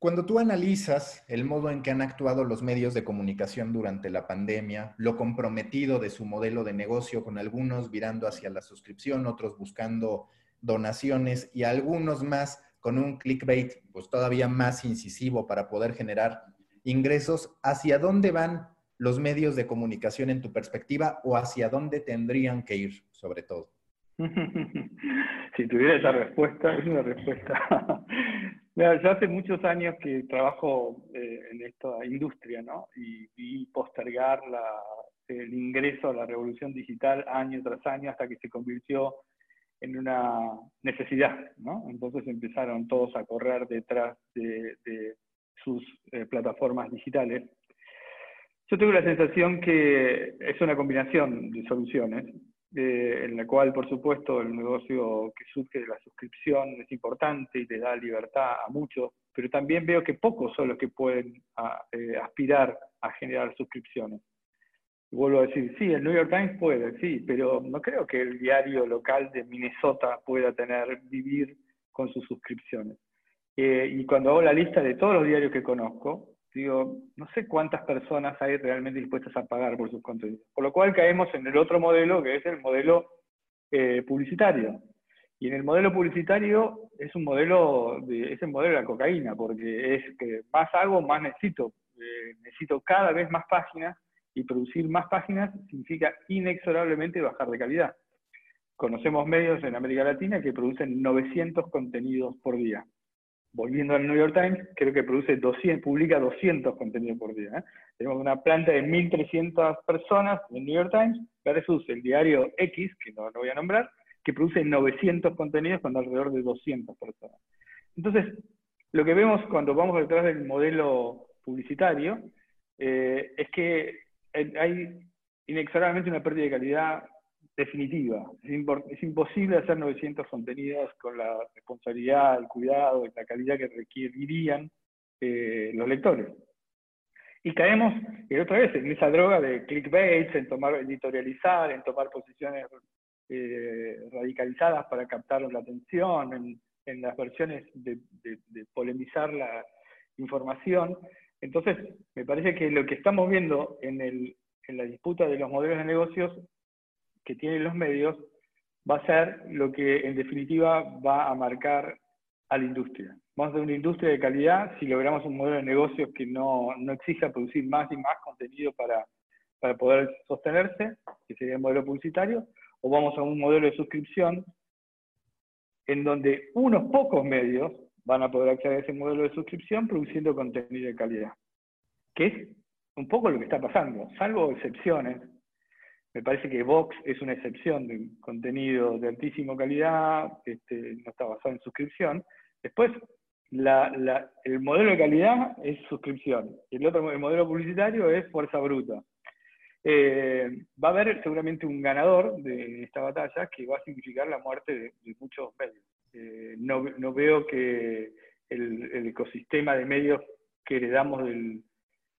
Cuando tú analizas el modo en que han actuado los medios de comunicación durante la pandemia, lo comprometido de su modelo de negocio con algunos virando hacia la suscripción, otros buscando donaciones y algunos más con un clickbait pues todavía más incisivo para poder generar ingresos, ¿hacia dónde van los medios de comunicación en tu perspectiva o hacia dónde tendrían que ir sobre todo? si tuviera esa respuesta, es una respuesta. Mira, yo hace muchos años que trabajo eh, en esta industria, ¿no? Y vi postergar el ingreso a la revolución digital año tras año hasta que se convirtió en una necesidad, ¿no? Entonces empezaron todos a correr detrás de, sus eh, plataformas digitales. Yo tengo la sensación que es una combinación de soluciones, en la cual, por supuesto, el negocio que surge de la suscripción es importante y le da libertad a muchos, pero también veo que pocos son los que pueden eh, aspirar a generar suscripciones. vuelvo a decir, sí, el New York Times puede, sí, pero no creo que el diario local de Minnesota pueda tener, vivir con sus suscripciones. Eh, y cuando hago la lista de todos los diarios que conozco, digo, no sé cuántas personas hay realmente dispuestas a pagar por sus contenidos. Por lo cual caemos en el otro modelo, que es el modelo eh, publicitario. Y en el modelo publicitario es un modelo de, es el modelo de la cocaína, porque es que más hago, más necesito. Eh, necesito cada vez más páginas y producir más páginas significa inexorablemente bajar de calidad. Conocemos medios en América Latina que producen 900 contenidos por día volviendo al New York Times, creo que produce 200, publica 200 contenidos por día. ¿eh? Tenemos una planta de 1.300 personas en New York Times versus el diario X, que no lo voy a nombrar, que produce 900 contenidos con alrededor de 200 personas. Entonces, lo que vemos cuando vamos detrás del modelo publicitario eh, es que hay inexorablemente una pérdida de calidad definitiva. Es, imposible hacer 900 contenidos con la responsabilidad, el cuidado la calidad que requerirían eh, los lectores. Y caemos, otra vez, en esa droga de clickbait, en tomar, editorializar, en tomar posiciones eh, radicalizadas para captar la atención, en, las versiones de, polemizar la información. Entonces, me parece que lo que estamos viendo en, en la disputa de los modelos de negocios que tienen los medios va a ser lo que en definitiva va a marcar a la industria. Vamos a una industria de calidad si logramos un modelo de negocios que no, no exija producir más y más contenido para, para poder sostenerse, que sería el modelo publicitario, o vamos a un modelo de suscripción en donde unos pocos medios van a poder acceder a ese modelo de suscripción produciendo contenido de calidad, que es un poco lo que está pasando, salvo excepciones, me parece que Vox es una excepción de contenido de altísima calidad, este, no está basado en suscripción. Después, el modelo de calidad es suscripción. El otro modelo publicitario es fuerza bruta. Eh, va a haber seguramente un ganador de esta batalla que va a significar la muerte de, muchos medios. Eh, no, veo que el, ecosistema de medios que heredamos del,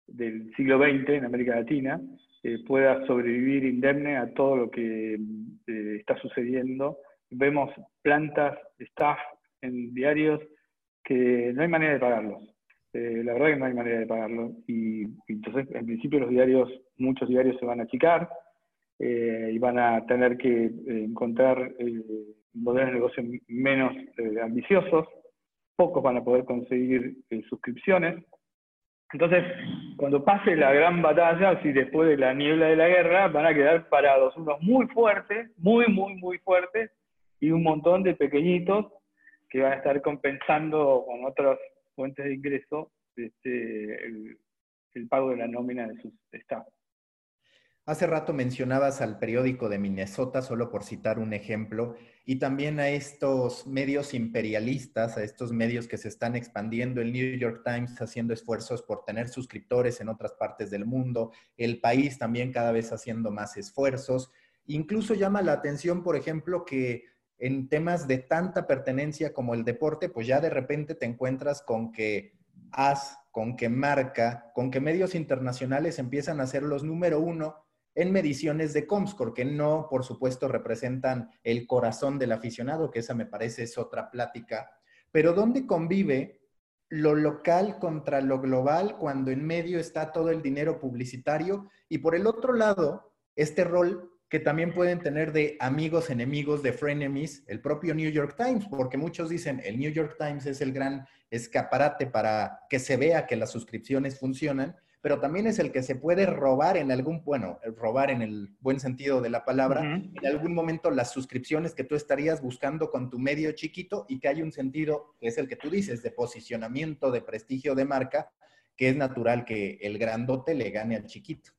del siglo XX en América Latina eh, pueda sobrevivir indemne a todo lo que eh, está sucediendo. Vemos plantas, staff en diarios que no hay manera de pagarlos. Eh, la verdad que no hay manera de pagarlos. Y, entonces, en principio, los diarios, muchos diarios se van a achicar y van a tener que encontrar modelos de negocio menos ambiciosos. Pocos van a poder conseguir suscripciones entonces, cuando pase la gran batalla, si después de la niebla de la guerra, van a quedar parados unos muy fuertes, muy, muy, muy fuertes, y un montón de pequeñitos que van a estar compensando con otras fuentes de ingreso este, el, el pago de la nómina de sus estados. Hace rato mencionabas al periódico de Minnesota, solo por citar un ejemplo, y también a estos medios imperialistas, a estos medios que se están expandiendo, el New York Times haciendo esfuerzos por tener suscriptores en otras partes del mundo, el país también cada vez haciendo más esfuerzos. Incluso llama la atención, por ejemplo, que en temas de tanta pertenencia como el deporte, pues ya de repente te encuentras con que AS, con que Marca, con que medios internacionales empiezan a ser los número uno en mediciones de Comscore, que no, por supuesto, representan el corazón del aficionado, que esa me parece es otra plática, pero ¿dónde convive lo local contra lo global cuando en medio está todo el dinero publicitario y por el otro lado, este rol que también pueden tener de amigos, enemigos, de frenemies, el propio New York Times, porque muchos dicen el New York Times es el gran escaparate para que se vea que las suscripciones funcionan, pero también es el que se puede robar en algún, bueno, robar en el buen sentido de la palabra, en algún momento las suscripciones que tú estarías buscando con tu medio chiquito y que hay un sentido, que es el que tú dices, de posicionamiento, de prestigio de marca, que es natural que el grandote le gane al chiquito.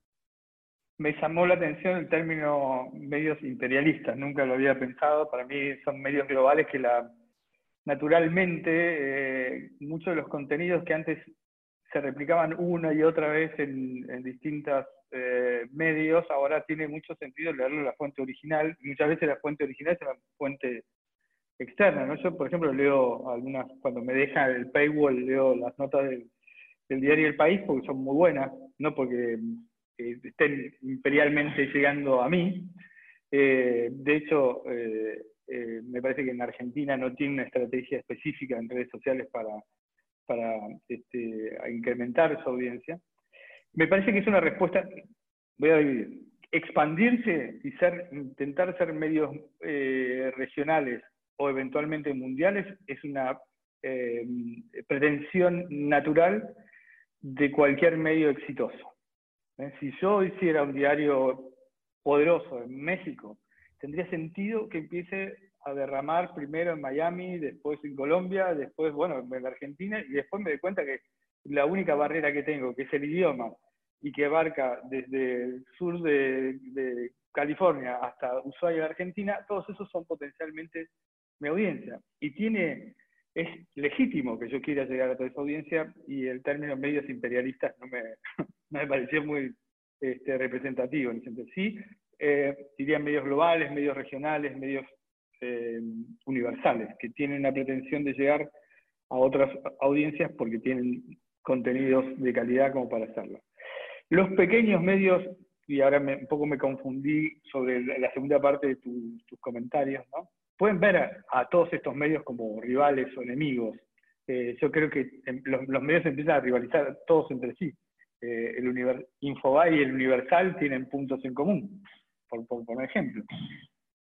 Me llamó la atención el término medios imperialistas, nunca lo había pensado, para mí son medios globales que la, naturalmente eh, muchos de los contenidos que antes se replicaban una y otra vez en, en distintos eh, medios, ahora tiene mucho sentido leerlo la fuente original, muchas veces la fuente original es la fuente externa. Yo, por ejemplo, leo algunas, cuando me deja el paywall, leo las notas del, diario El País porque son muy buenas, no porque eh, estén imperialmente llegando a mí. Eh, de hecho, me parece que en Argentina no tiene una estrategia específica en redes sociales para para este, incrementar su audiencia. Me parece que es una respuesta, voy a dividir, expandirse y intentar ser medios eh, regionales o eventualmente mundiales es una eh, pretensión natural de cualquier medio exitoso. ¿eh? Si yo hiciera un diario poderoso en México, tendría sentido que empiece a derramar primero en Miami, después en Colombia, después, bueno, en Argentina, y después me doy cuenta que la única barrera que tengo, que es el idioma, y que abarca desde el sur de, California hasta Ushuaia, Argentina, todos esos son potencialmente mi audiencia. Y tiene, es legítimo que yo quiera llegar a toda esa audiencia, y el término medios imperialistas no me, me pareció muy este, representativo. En ese Sí, eh, diría medios globales, medios regionales, medios eh, universales, que tienen la pretensión de llegar a otras audiencias porque tienen contenidos de calidad como para hacerlo. Los pequeños medios, y ahora un poco me confundí sobre la segunda parte de tus comentarios, ¿no? pueden ver a, todos estos medios como rivales o enemigos. Eh, yo creo que los, medios empiezan a rivalizar todos entre sí. Eh, el Infobae y el Universal tienen puntos en común, por, por ejemplo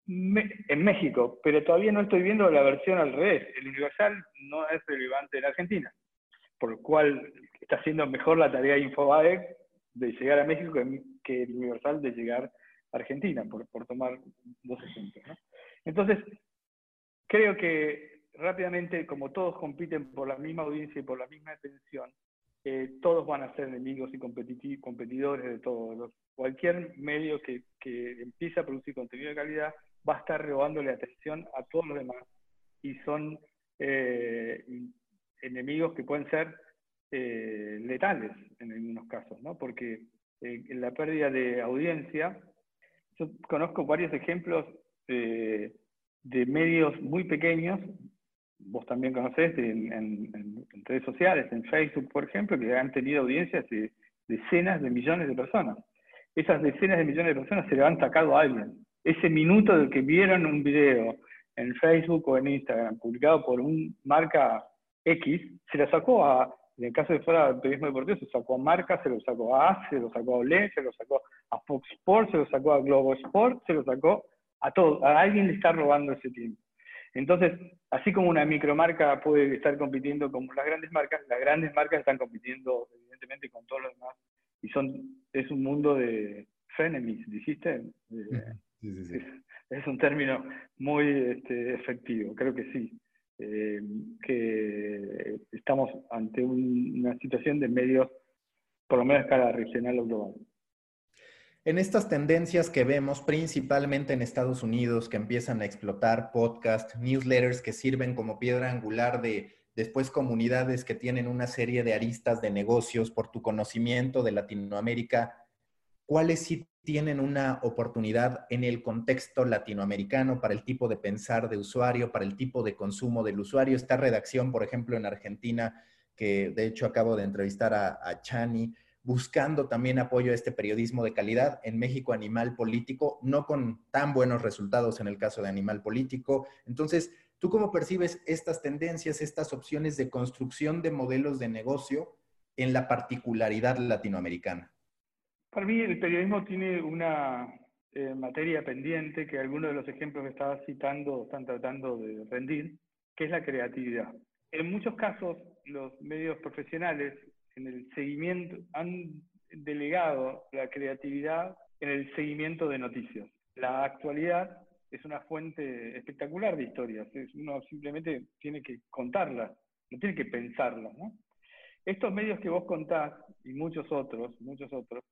en México, pero todavía no estoy viendo la versión al revés. El Universal no es relevante en Argentina, por lo cual está haciendo mejor la tarea de Infobae de llegar a México que el Universal de llegar a Argentina, por, tomar dos ejemplos. Entonces, creo que rápidamente, como todos compiten por la misma audiencia y por la misma atención, eh, todos van a ser enemigos y competidores de todos. Cualquier medio que, que empiece a producir contenido de calidad va a estar robándole atención a todos los demás y son eh, enemigos que pueden ser eh, letales en algunos casos, ¿no? Porque eh, en la pérdida de audiencia, yo conozco varios ejemplos de medios muy pequeños, vos también conocés en, redes sociales, en Facebook, por ejemplo, que han tenido audiencias de decenas de millones de personas. Esas decenas de millones de personas se le han sacado a alguien, ese minuto de que vieron un video en Facebook o en Instagram publicado por un marca X, se lo sacó a, en el caso de fuera del periodismo deportivo, se sacó a Marca, se lo sacó a AS, se lo sacó a Olé, se lo sacó a Fox Sports, se lo sacó a Globo Sport, se lo sacó a todo. A alguien le está robando ese tiempo. Entonces, así como una micromarca puede estar compitiendo con las grandes marcas, las grandes marcas están compitiendo evidentemente con todos los demás y son es un mundo de frenemies, dijiste, es, un término muy este, efectivo, creo que sí. Eh, que estamos ante una situación de medios, por lo menos a escala regional o global. En estas tendencias que vemos principalmente en Estados Unidos, que empiezan a explotar podcasts, newsletters que sirven como piedra angular de después comunidades que tienen una serie de aristas de negocios por tu conocimiento de Latinoamérica, ¿cuáles sí tienen una oportunidad en el contexto latinoamericano para el tipo de pensar de usuario, para el tipo de consumo del usuario. Esta redacción, por ejemplo, en Argentina, que de hecho acabo de entrevistar a, Chani, buscando también apoyo a este periodismo de calidad. En México, Animal Político, no con tan buenos resultados en el caso de Animal Político. Entonces, ¿tú cómo percibes estas tendencias, estas opciones de construcción de modelos de negocio en la particularidad latinoamericana? Para mí el periodismo tiene una eh, materia pendiente que algunos de los ejemplos que estaba citando están tratando de rendir, que es la creatividad. En muchos casos los medios profesionales en el seguimiento han delegado la creatividad en el seguimiento de noticias. La actualidad es una fuente espectacular de historias, uno simplemente tiene que contarlas, no tiene que pensarlas. Estos medios que vos contás y muchos otros, muchos otros,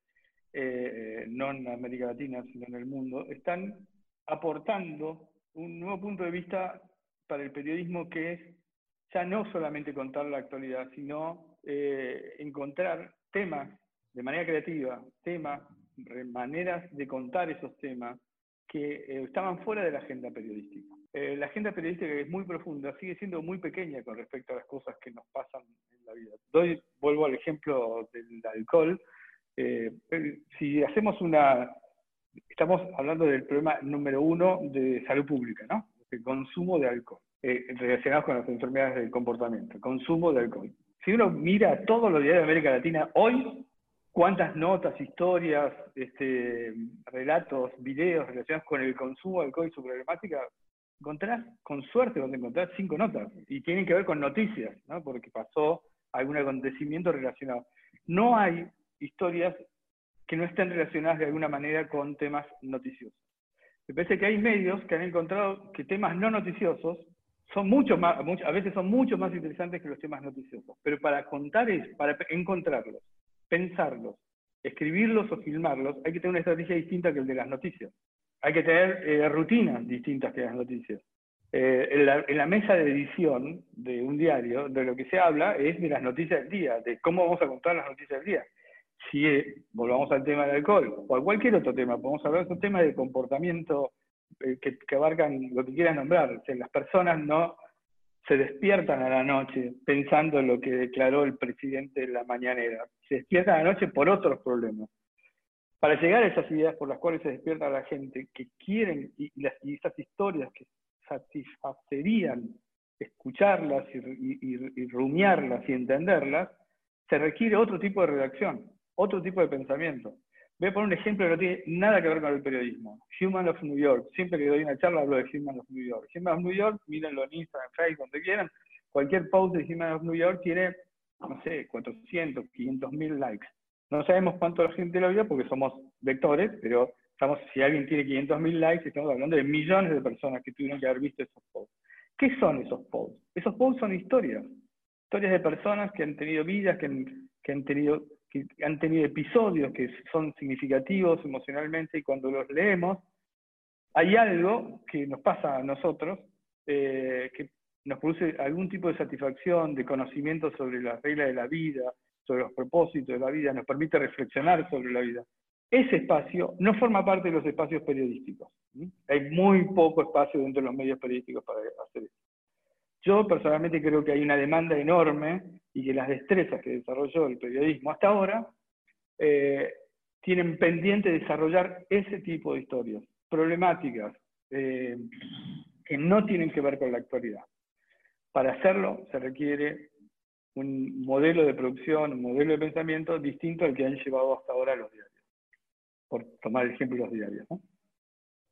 eh, no en América Latina, sino en el mundo, están aportando un nuevo punto de vista para el periodismo que es ya no solamente contar la actualidad, sino eh, encontrar temas de manera creativa, temas, maneras de contar esos temas que eh, estaban fuera de la agenda periodística. Eh, la agenda periodística es muy profunda, sigue siendo muy pequeña con respecto a las cosas que nos pasan en la vida. Doy, vuelvo al ejemplo del alcohol. Si hacemos una, estamos hablando del problema número uno de salud pública, ¿no? El consumo de alcohol, eh, con las enfermedades del comportamiento, el consumo de alcohol. Si uno mira todos los diarios de América Latina hoy, cuántas notas, historias, este, relatos, videos relacionados con el consumo de alcohol y su problemática, encontrás, con suerte, donde encontrás cinco notas, y tienen que ver con noticias, ¿no? porque pasó algún acontecimiento relacionado. No hay historias que no estén relacionadas de alguna manera con temas noticiosos. Me parece que hay medios que han encontrado que temas no noticiosos son mucho más, a veces son mucho más interesantes que los temas noticiosos. Pero para contar es, para encontrarlos, pensarlos, escribirlos o filmarlos, hay que tener una estrategia distinta que el de las noticias. Hay que tener eh, rutinas distintas que las noticias. Eh, en, la, en, la, mesa de edición de un diario, de lo que se habla es de las noticias del día, de cómo vamos a contar las noticias del día si volvamos al tema del alcohol o a cualquier otro tema, podemos hablar de un tema de comportamiento eh, que, abarcan lo que quieran nombrar. las personas no se despiertan a la noche pensando en lo que declaró el presidente en la mañanera, se despiertan a la noche por otros problemas. Para llegar a esas ideas por las cuales se despierta la gente, que quieren, y, las, esas historias que satisfacerían escucharlas y, y rumiarlas y entenderlas, se requiere otro tipo de redacción otro tipo de pensamiento. Voy a poner un ejemplo que no tiene nada que ver con el periodismo. Human of New York. Siempre que doy una charla hablo de Human of New York. Human of New York, mírenlo en Instagram, en Facebook, donde quieran. Cualquier post de Human of New York tiene, no sé, 400, 500 mil likes. No sabemos cuánto la gente lo vio porque somos vectores, pero estamos, si alguien tiene 500 mil likes, estamos hablando de millones de personas que tuvieron que haber visto esos posts. ¿Qué son esos posts? Esos posts son historias. Historias de personas que han tenido vidas, que que han tenido han tenido episodios que son significativos emocionalmente y cuando los leemos, hay algo que nos pasa a nosotros eh, que nos produce algún tipo de satisfacción, de conocimiento sobre las reglas de la vida, sobre los propósitos de la vida, nos permite reflexionar sobre la vida. Ese espacio no forma parte de los espacios periodísticos. Hay muy poco espacio dentro de los medios periodísticos para hacer eso. Yo personalmente creo que hay una demanda enorme y que las destrezas que desarrolló el periodismo hasta ahora eh, tienen pendiente desarrollar ese tipo de historias, problemáticas, eh, que no tienen que ver con la actualidad. Para hacerlo se requiere un modelo de producción, un modelo de pensamiento distinto al que han llevado hasta ahora los diarios, por tomar el ejemplo los diarios.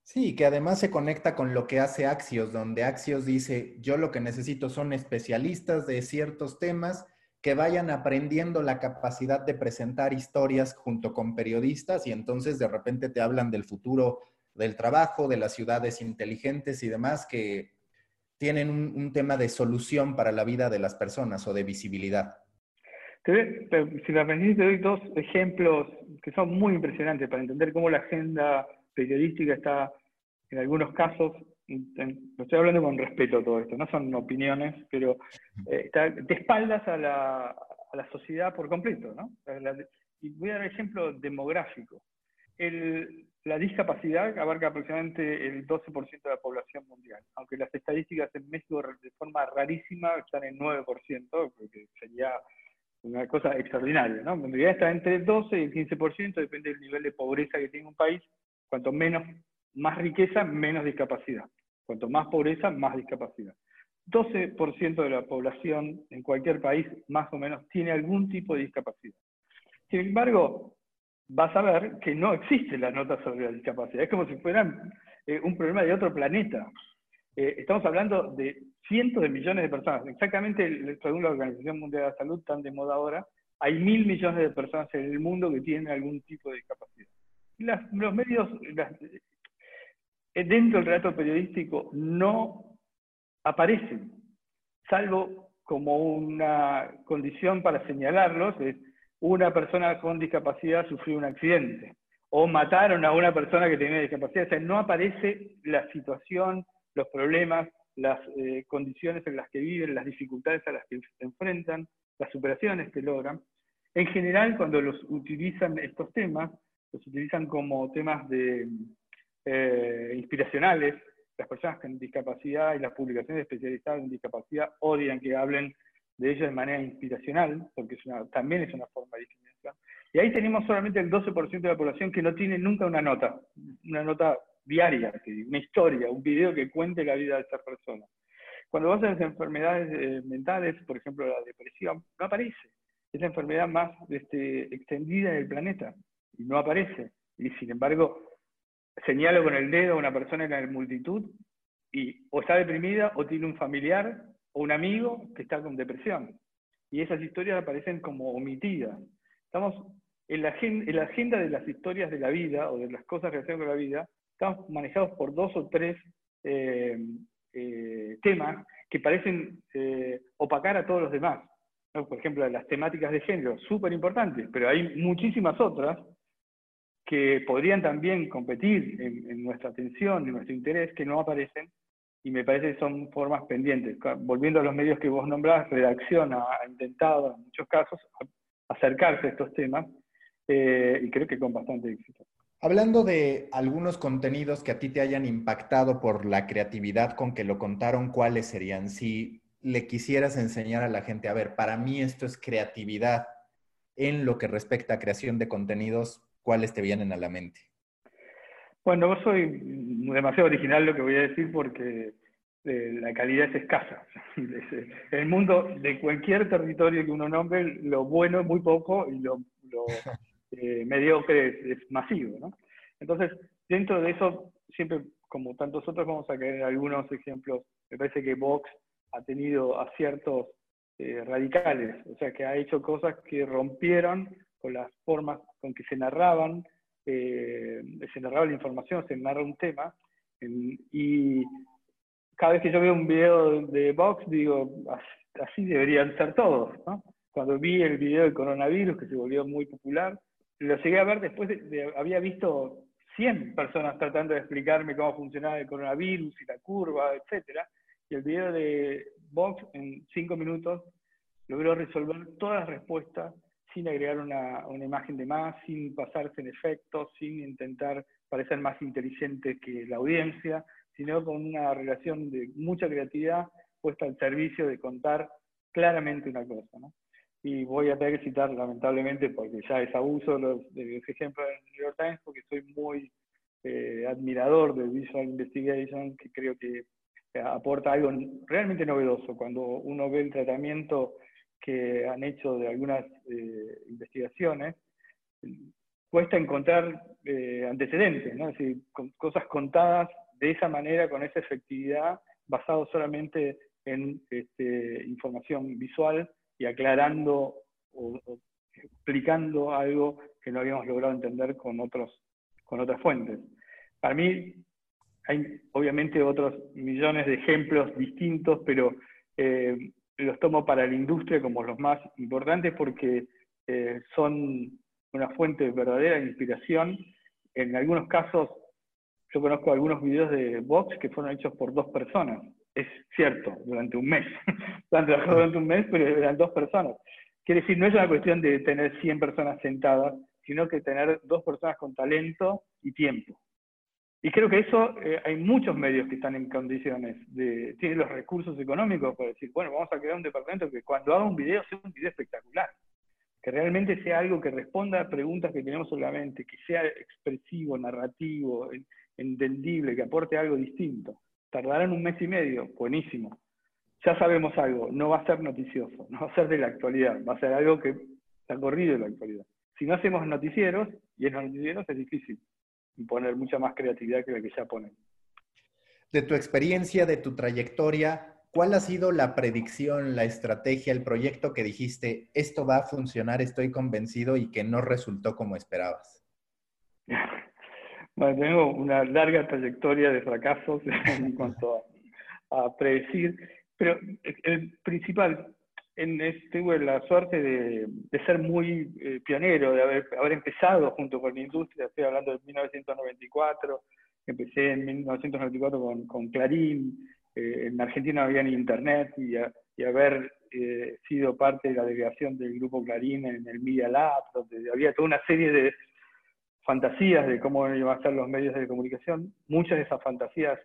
Sí, que además se conecta con lo que hace Axios, donde Axios dice, yo lo que necesito son especialistas de ciertos temas que vayan aprendiendo la capacidad de presentar historias junto con periodistas y entonces de repente te hablan del futuro del trabajo, de las ciudades inteligentes y demás que tienen un, tema de solución para la vida de las personas o de visibilidad. Si me permitís, te doy dos ejemplos que son muy impresionantes para entender cómo la agenda periodística está, en algunos casos, lo estoy hablando con respeto todo esto, no son opiniones, pero eh, está de espaldas a la, a la, sociedad por completo. ¿no? y voy a dar ejemplo demográfico. La discapacidad abarca aproximadamente el 12% de la población mundial, aunque las estadísticas en México de forma rarísima están en 9%, porque sería una cosa extraordinaria. ¿no? En realidad está entre el 12 y el 15%, depende del nivel de pobreza que tiene un país, Cuanto menos, más riqueza, menos discapacidad. Cuanto más pobreza, más discapacidad. 12% de la población en cualquier país, más o menos, tiene algún tipo de discapacidad. Sin embargo, vas a ver que no existe la nota sobre la discapacidad. Es como si fueran eh, un problema de otro planeta. Eh, estamos hablando de cientos de millones de personas. Exactamente, según la Organización Mundial de la Salud, tan de moda ahora, hay mil millones de personas en el mundo que tienen algún tipo de discapacidad los medios, dentro del relato periodístico, no aparecen, salvo como una condición para señalarlos, es una persona con discapacidad sufrió un accidente, o mataron a una persona que tenía discapacidad, o sea, no aparece la situación, los problemas, las eh, condiciones en las que viven, las dificultades a las que se enfrentan, las superaciones que logran. En general, cuando los utilizan estos temas, los utilizan como temas de, eh, inspiracionales. Las personas con discapacidad y las publicaciones especializadas en discapacidad odian que hablen de ellos de manera inspiracional, porque también es una forma de discriminación. Y ahí tenemos solamente el 12% de la población que no tiene nunca una nota, una nota diaria, una historia, un video que cuente la vida de esa persona. Cuando vas a las enfermedades eh, mentales, por ejemplo la depresión, no aparece. Es la enfermedad más este, extendida del planeta y no aparece. Y sin embargo, señalo con el dedo a una persona en la multitud y o está deprimida o tiene un familiar o un amigo que está con depresión. Y esas historias aparecen como omitidas. Estamos en la, en la agenda de las historias de la vida o de las cosas relacionadas con la vida, estamos manejados por dos o tres eh, eh, temas que parecen eh, opacar a todos los demás. Por ejemplo, las temáticas de género, súper importantes, pero hay muchísimas otras que podrían también competir en, nuestra atención, en nuestro interés, que no aparecen, y me parece que son formas pendientes. Volviendo a los medios que vos nombrás, Redacción ha, intentado en muchos casos acercarse a estos temas, eh, y creo que con bastante éxito. Hablando de algunos contenidos que a ti te hayan impactado por la creatividad con que lo contaron, ¿cuáles serían? Si le quisieras enseñar a la gente, a ver, para mí esto es creatividad en lo que respecta a creación de contenidos, ¿cuáles te vienen a la mente? Bueno, no soy demasiado original lo que voy a decir porque eh, la calidad es escasa. En el mundo de cualquier territorio que uno nombre, lo bueno es muy poco y lo, eh, mediocre es, masivo. ¿no? Entonces, dentro de eso, siempre, como tantos otros, vamos a caer en algunos ejemplos. Me parece que Vox ha tenido aciertos eh, radicales, o sea, que ha hecho cosas que rompieron con las formas con que se narraban, eh, se narraba la información, se narra un tema, y cada vez que yo veo un video de Vox, digo, así deberían ser todos. Cuando vi el video del coronavirus, que se volvió muy popular, lo llegué a ver después de, había visto 100 personas tratando de explicarme cómo funcionaba el coronavirus y la curva, etcétera, y el video de Vox en 5 minutos logró resolver todas las respuestas sin agregar una, imagen de más, sin pasarse en efectos, sin intentar parecer más inteligente que la audiencia, sino con una relación de mucha creatividad puesta al servicio de contar claramente una cosa. Y voy a tener que citar, lamentablemente, porque ya es abuso los, de los ejemplos del New York Times, porque soy muy eh, admirador de Visual Investigation, que creo que aporta algo realmente novedoso. Cuando uno ve el tratamiento que han hecho de algunas eh, investigaciones, cuesta encontrar eh, antecedentes, ¿no? es decir, cosas contadas de esa manera, con esa efectividad, basado solamente en este, información visual y aclarando o, explicando algo que no habíamos logrado entender con, otros, con otras fuentes. Para mí hay obviamente otros millones de ejemplos distintos, pero eh, los tomo para la industria como los más importantes porque eh, son una fuente de verdadera inspiración. En algunos casos, yo conozco algunos videos de Vox que fueron hechos por dos personas. Es cierto, durante un mes. durante un mes, pero eran dos personas. Quiere decir, no es una cuestión de tener 100 personas sentadas, sino que tener dos personas con talento y tiempo. Y creo que eso eh, hay muchos medios que están en condiciones de, tienen los recursos económicos para decir, bueno, vamos a crear un departamento que cuando haga un video sea un video espectacular, que realmente sea algo que responda a preguntas que tenemos solamente, que sea expresivo, narrativo, entendible, que aporte algo distinto. Tardarán un mes y medio, buenísimo. Ya sabemos algo, no va a ser noticioso, no va a ser de la actualidad, va a ser algo que está corrido de la actualidad. Si no hacemos noticieros, y en los noticieros es difícil y poner mucha más creatividad que la que ya ponen. De tu experiencia, de tu trayectoria, ¿cuál ha sido la predicción, la estrategia, el proyecto que dijiste, esto va a funcionar, estoy convencido y que no resultó como esperabas? Bueno, tengo una larga trayectoria de fracasos en cuanto a, predecir, pero el principal, en, tuve la suerte de, ser muy eh, pionero, de haber, haber, empezado junto con la industria, estoy hablando de 1994, empecé en 1994 con, con Clarín, eh, en Argentina había ni internet y, haber eh, sido parte de la delegación del Grupo Clarín en el Media Lab, donde había toda una serie de fantasías de cómo iban a ser los medios de comunicación, muchas de esas fantasías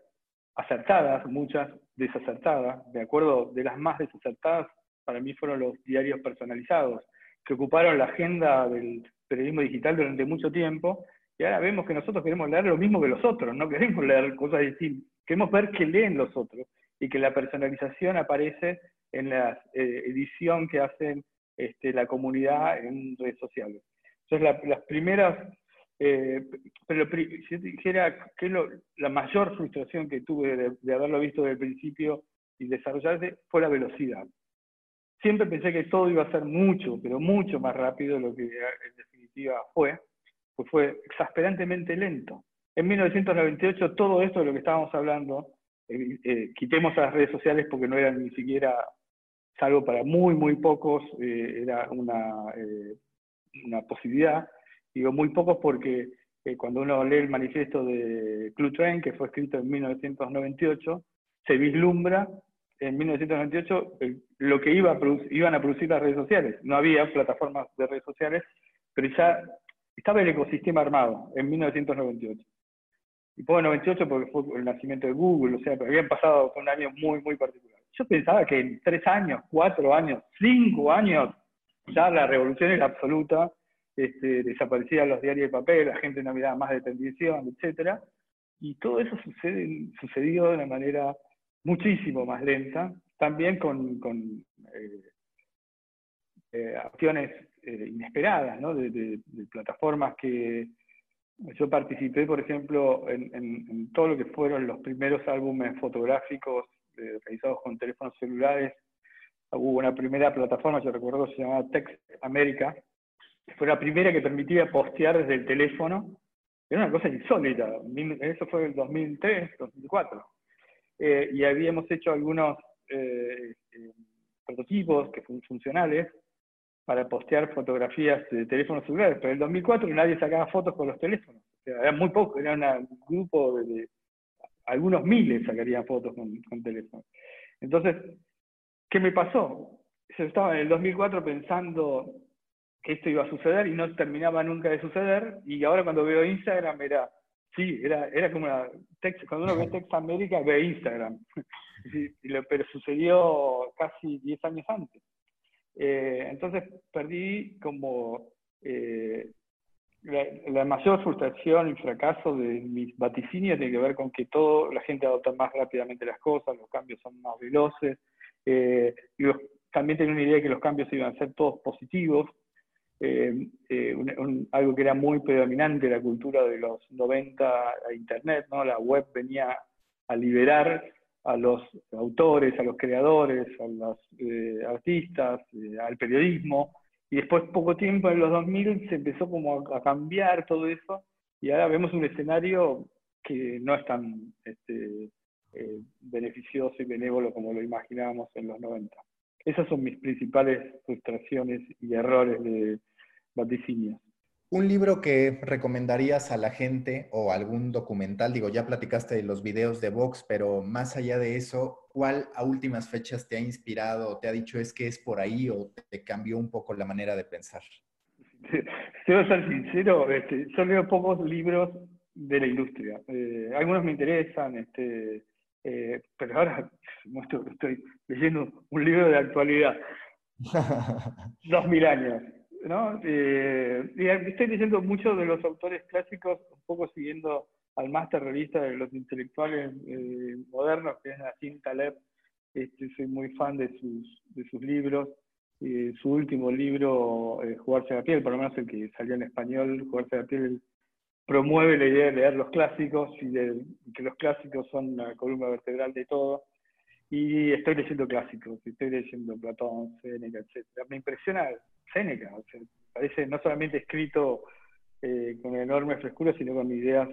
acertadas, muchas desacertadas, de acuerdo, de las más desacertadas, para mí fueron los diarios personalizados, que ocuparon la agenda del periodismo digital durante mucho tiempo, y ahora vemos que nosotros queremos leer lo mismo que los otros, no queremos leer cosas distintas, queremos ver qué leen los otros, y que la personalización aparece en la eh, edición que hacen este, la comunidad en redes sociales. Entonces, las primeras eh, pero si dijera que la mayor frustración que tuve de, haberlo visto desde el principio y desarrollarse fue la velocidad. Siempre pensé que todo iba a ser mucho, pero mucho más rápido de lo que en definitiva fue, pues fue exasperantemente lento. En 1998 todo esto de lo que estábamos hablando, eh, eh, quitemos a las redes sociales porque no eran ni siquiera, salvo para muy, muy pocos, era una, una posibilidad, Digo muy pocos porque eh, cuando uno lee el manifiesto de Clutrain, que fue escrito en 1998, se vislumbra en 1998 lo que iba iban a producir las redes sociales. No había plataformas de redes sociales, pero ya estaba el ecosistema armado en 1998. Y pongo 98 porque fue el nacimiento de Google, o sea, habían pasado un año muy, muy particular. Yo pensaba que en tres años, cuatro años, cinco años, ya la revolución era absoluta este, desaparecían los diarios de papel, la gente no miraba más de televisión, etc. Y todo eso sucedió de una manera muchísimo más lenta, también con, con eh, eh, acciones eh, inesperadas, ¿no? de, plataformas que yo participé, por ejemplo, en, todo lo que fueron los primeros álbumes fotográficos realizados con teléfonos celulares. Hubo una primera plataforma, yo recuerdo, se llamaba Text America, fue la primera que permitía postear desde el teléfono. Era una cosa insólita. Eso fue en el 2003, 2004. Eh, y habíamos hecho algunos eh, eh, prototipos que son funcionales para postear fotografías de teléfonos celulares. Pero en el 2004 nadie sacaba fotos con los teléfonos. era muy poco, era un grupo de, algunos miles sacarían fotos con, con teléfonos. Entonces, ¿qué me pasó? Yo estaba en el 2004 pensando que esto iba a suceder y no terminaba nunca de suceder. Y ahora cuando veo Instagram era, sí, era, era como una, cuando uno ve Text América ve Instagram. pero sucedió casi 10 años antes. Eh, entonces perdí como eh, la, mayor frustración y fracaso de mis vaticinios tiene que ver con que todo, la gente adopta más rápidamente las cosas, los cambios son más veloces. Eh, y también tenía una idea de que los cambios iban a ser todos positivos, eh, eh, algo que era muy predominante la cultura de los 90 a Internet, ¿no? La web venía a liberar a los autores, a los creadores, a los eh, artistas, al periodismo, y después poco tiempo, en los 2000, se empezó como a, cambiar todo eso, y ahora vemos un escenario que no es tan este, beneficioso y benévolo como lo imaginábamos en los 90. Esas son mis principales frustraciones y errores de vaticinios. Un libro que recomendarías a la gente o algún documental, digo, ya platicaste de los videos de Vox, pero más allá de eso, ¿cuál a últimas fechas te ha inspirado o te ha dicho es que es por ahí o te cambió un poco la manera de pensar? Debo ser sincero, este, yo leo pocos libros de la industria. Eh, algunos me interesan, este, eh, pero ahora estoy leyendo un libro de actualidad. Dos mil años. ¿No? Eh, estoy leyendo mucho de los autores clásicos, un poco siguiendo al más terrorista de los intelectuales eh, modernos, que es Nassim Taleb. Este, soy muy fan de sus, de sus libros. Eh, su último libro, Jugarse a la piel, por lo menos el que salió en español, Jugarse a la piel, promueve la idea de leer los clásicos y de que los clásicos son la columna vertebral de todo. Y estoy leyendo clásicos, estoy leyendo Platón, Séneca, etc. Me impresiona Séneca, parece no solamente escrito eh, con enorme frescura, sino con ideas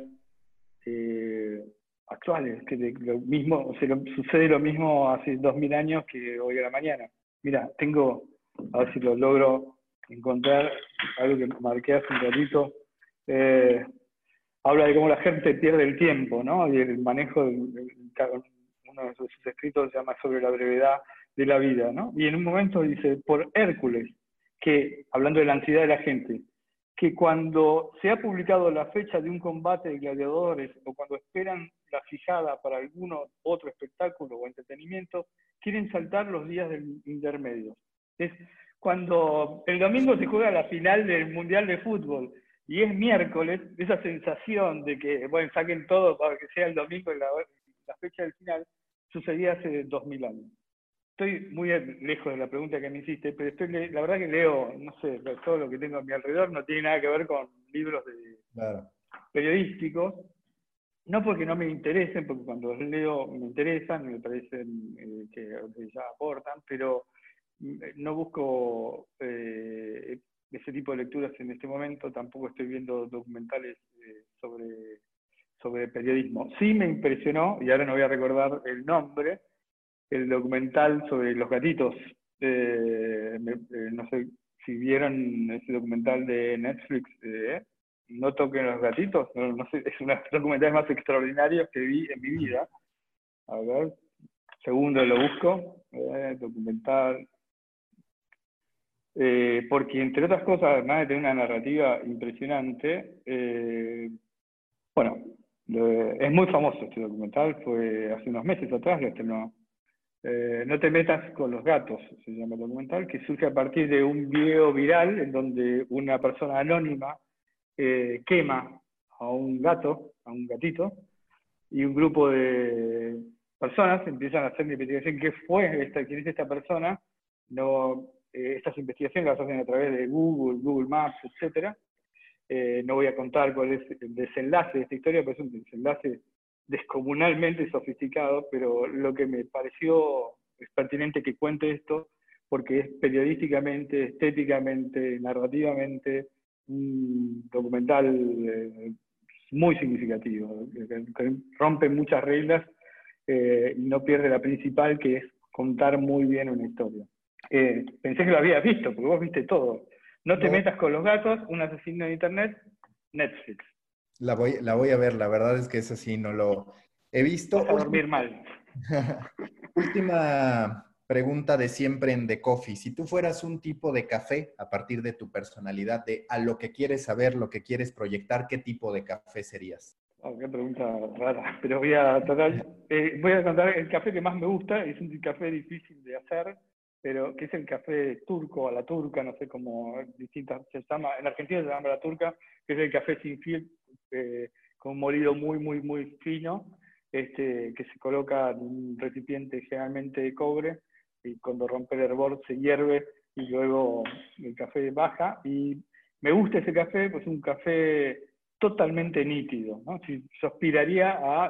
eh, actuales, que lo mismo, sucede lo mismo hace dos mil años que hoy a la mañana. Mira, tengo, a ver si lo logro encontrar, algo que marqué hace un ratito, habla de cómo la gente pierde el tiempo, ¿no? Y el manejo de uno de sus escritos se llama Sobre la brevedad de la vida, ¿no? Y en un momento dice, por Hércules, que, hablando de la ansiedad de la gente, que cuando se ha publicado la fecha de un combate de gladiadores o cuando esperan la fijada para alguno otro espectáculo o entretenimiento, quieren saltar los días del intermedio. Es cuando el domingo se juega la final del Mundial de Fútbol y es miércoles, esa sensación de que, bueno, saquen todo para que sea el domingo la, la fecha del final, sucedía hace dos mil años. Estoy muy lejos de la pregunta que me hiciste, pero estoy, la verdad que leo, no sé, todo lo que tengo a mi alrededor no tiene nada que ver con libros de, periodísticos. No porque no me interesen, porque cuando los leo me interesan, me parecen eh, que, ya aportan, pero mm, no busco eh, ese tipo de lecturas en este momento, tampoco estoy viendo documentales eh, sobre, sobre periodismo. Sí me impresionó, y ahora no voy a recordar el nombre, el documental sobre los gatitos. Eh, eh, no sé si vieron ese documental de Netflix, No toquen los gatitos, es uno de los documentales más extraordinarios que vi en mi vida. A ver, segundo lo busco, documental eh, porque entre otras cosas, además de tener una narrativa impresionante, eh, bueno, es muy famoso este documental, fue hace unos meses atrás, lo estrenó. Eh, no te metas con los gatos, se llama el documental, que surge a partir de un video viral en donde una persona anónima quema a un gato, a un gatito, y un grupo de personas empiezan a hacer una investigación qué fue esta, quién es esta persona, no eh, estas investigaciones las hacen a través de Google, Google Maps, etc. Eh, no voy a contar cuál es el desenlace de esta historia, pero es un desenlace descomunalmente sofisticado, pero lo que me pareció es pertinente que cuente esto, porque es periodísticamente, estéticamente, narrativamente, un documental eh, muy significativo, que rompe muchas reglas y no pierde la principal, que es contar muy bien una historia. Eh, pensé que lo habías visto, porque vos viste todo. No te metas con los gatos, un asesino de internet, Netflix. La voy, la voy a ver, la verdad es que eso sí no lo he visto. Vas a dormir mal. Última pregunta de siempre en The Coffee. Si tú fueras un tipo de café a partir de tu personalidad, de a lo que quieres saber, lo que quieres proyectar, ¿qué tipo de café serías? Oh, qué pregunta rara, pero voy a tratar, eh, voy a contar el café que más me gusta, es un café difícil de hacer, pero que es el café turco a la turca, no sé cómo distintas se llama, en Argentina se llama la turca, que es el café sin fil, eh, con molido muy, muy, muy fino, este, que se coloca en un recipiente generalmente de cobre, y cuando rompe el hervor se hierve y luego el café baja. Y me gusta ese café, pues es un café totalmente nítido, ¿no? Si aspiraría a,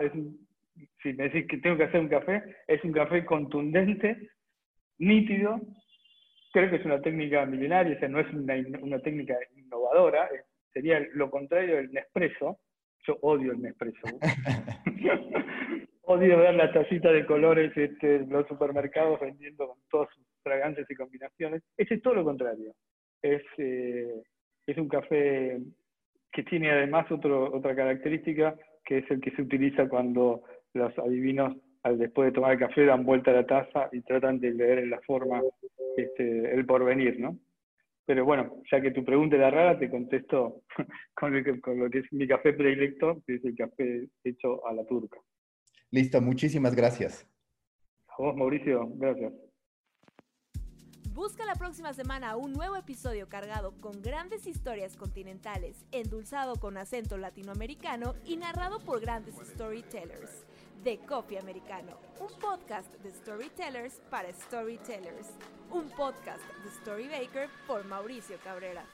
si me decís que tengo que hacer un café, es un café contundente, nítido, creo que es una técnica milenaria, o sea, no es una, técnica innovadora, sería lo contrario del Nespresso. Yo odio el Nespresso. odio ver la tacita de colores este, en los supermercados vendiendo con todas sus fragancias y combinaciones. Ese es todo lo contrario. Es, eh, es un café que tiene además otro, otra característica, que es el que se utiliza cuando los adivinos después de tomar el café dan vuelta a la taza y tratan de leer en la forma este, el porvenir, ¿no? Pero bueno, ya que tu pregunta era rara, te contesto con, lo que es mi café predilecto, que es el café hecho a la turca. Listo, muchísimas gracias. A vos, Mauricio, gracias. Busca la próxima semana un nuevo episodio cargado con grandes historias continentales, endulzado con acento latinoamericano y narrado por grandes storytellers de Coffee Americano, un podcast de storytellers para storytellers, un podcast de Storybaker por Mauricio Cabrera.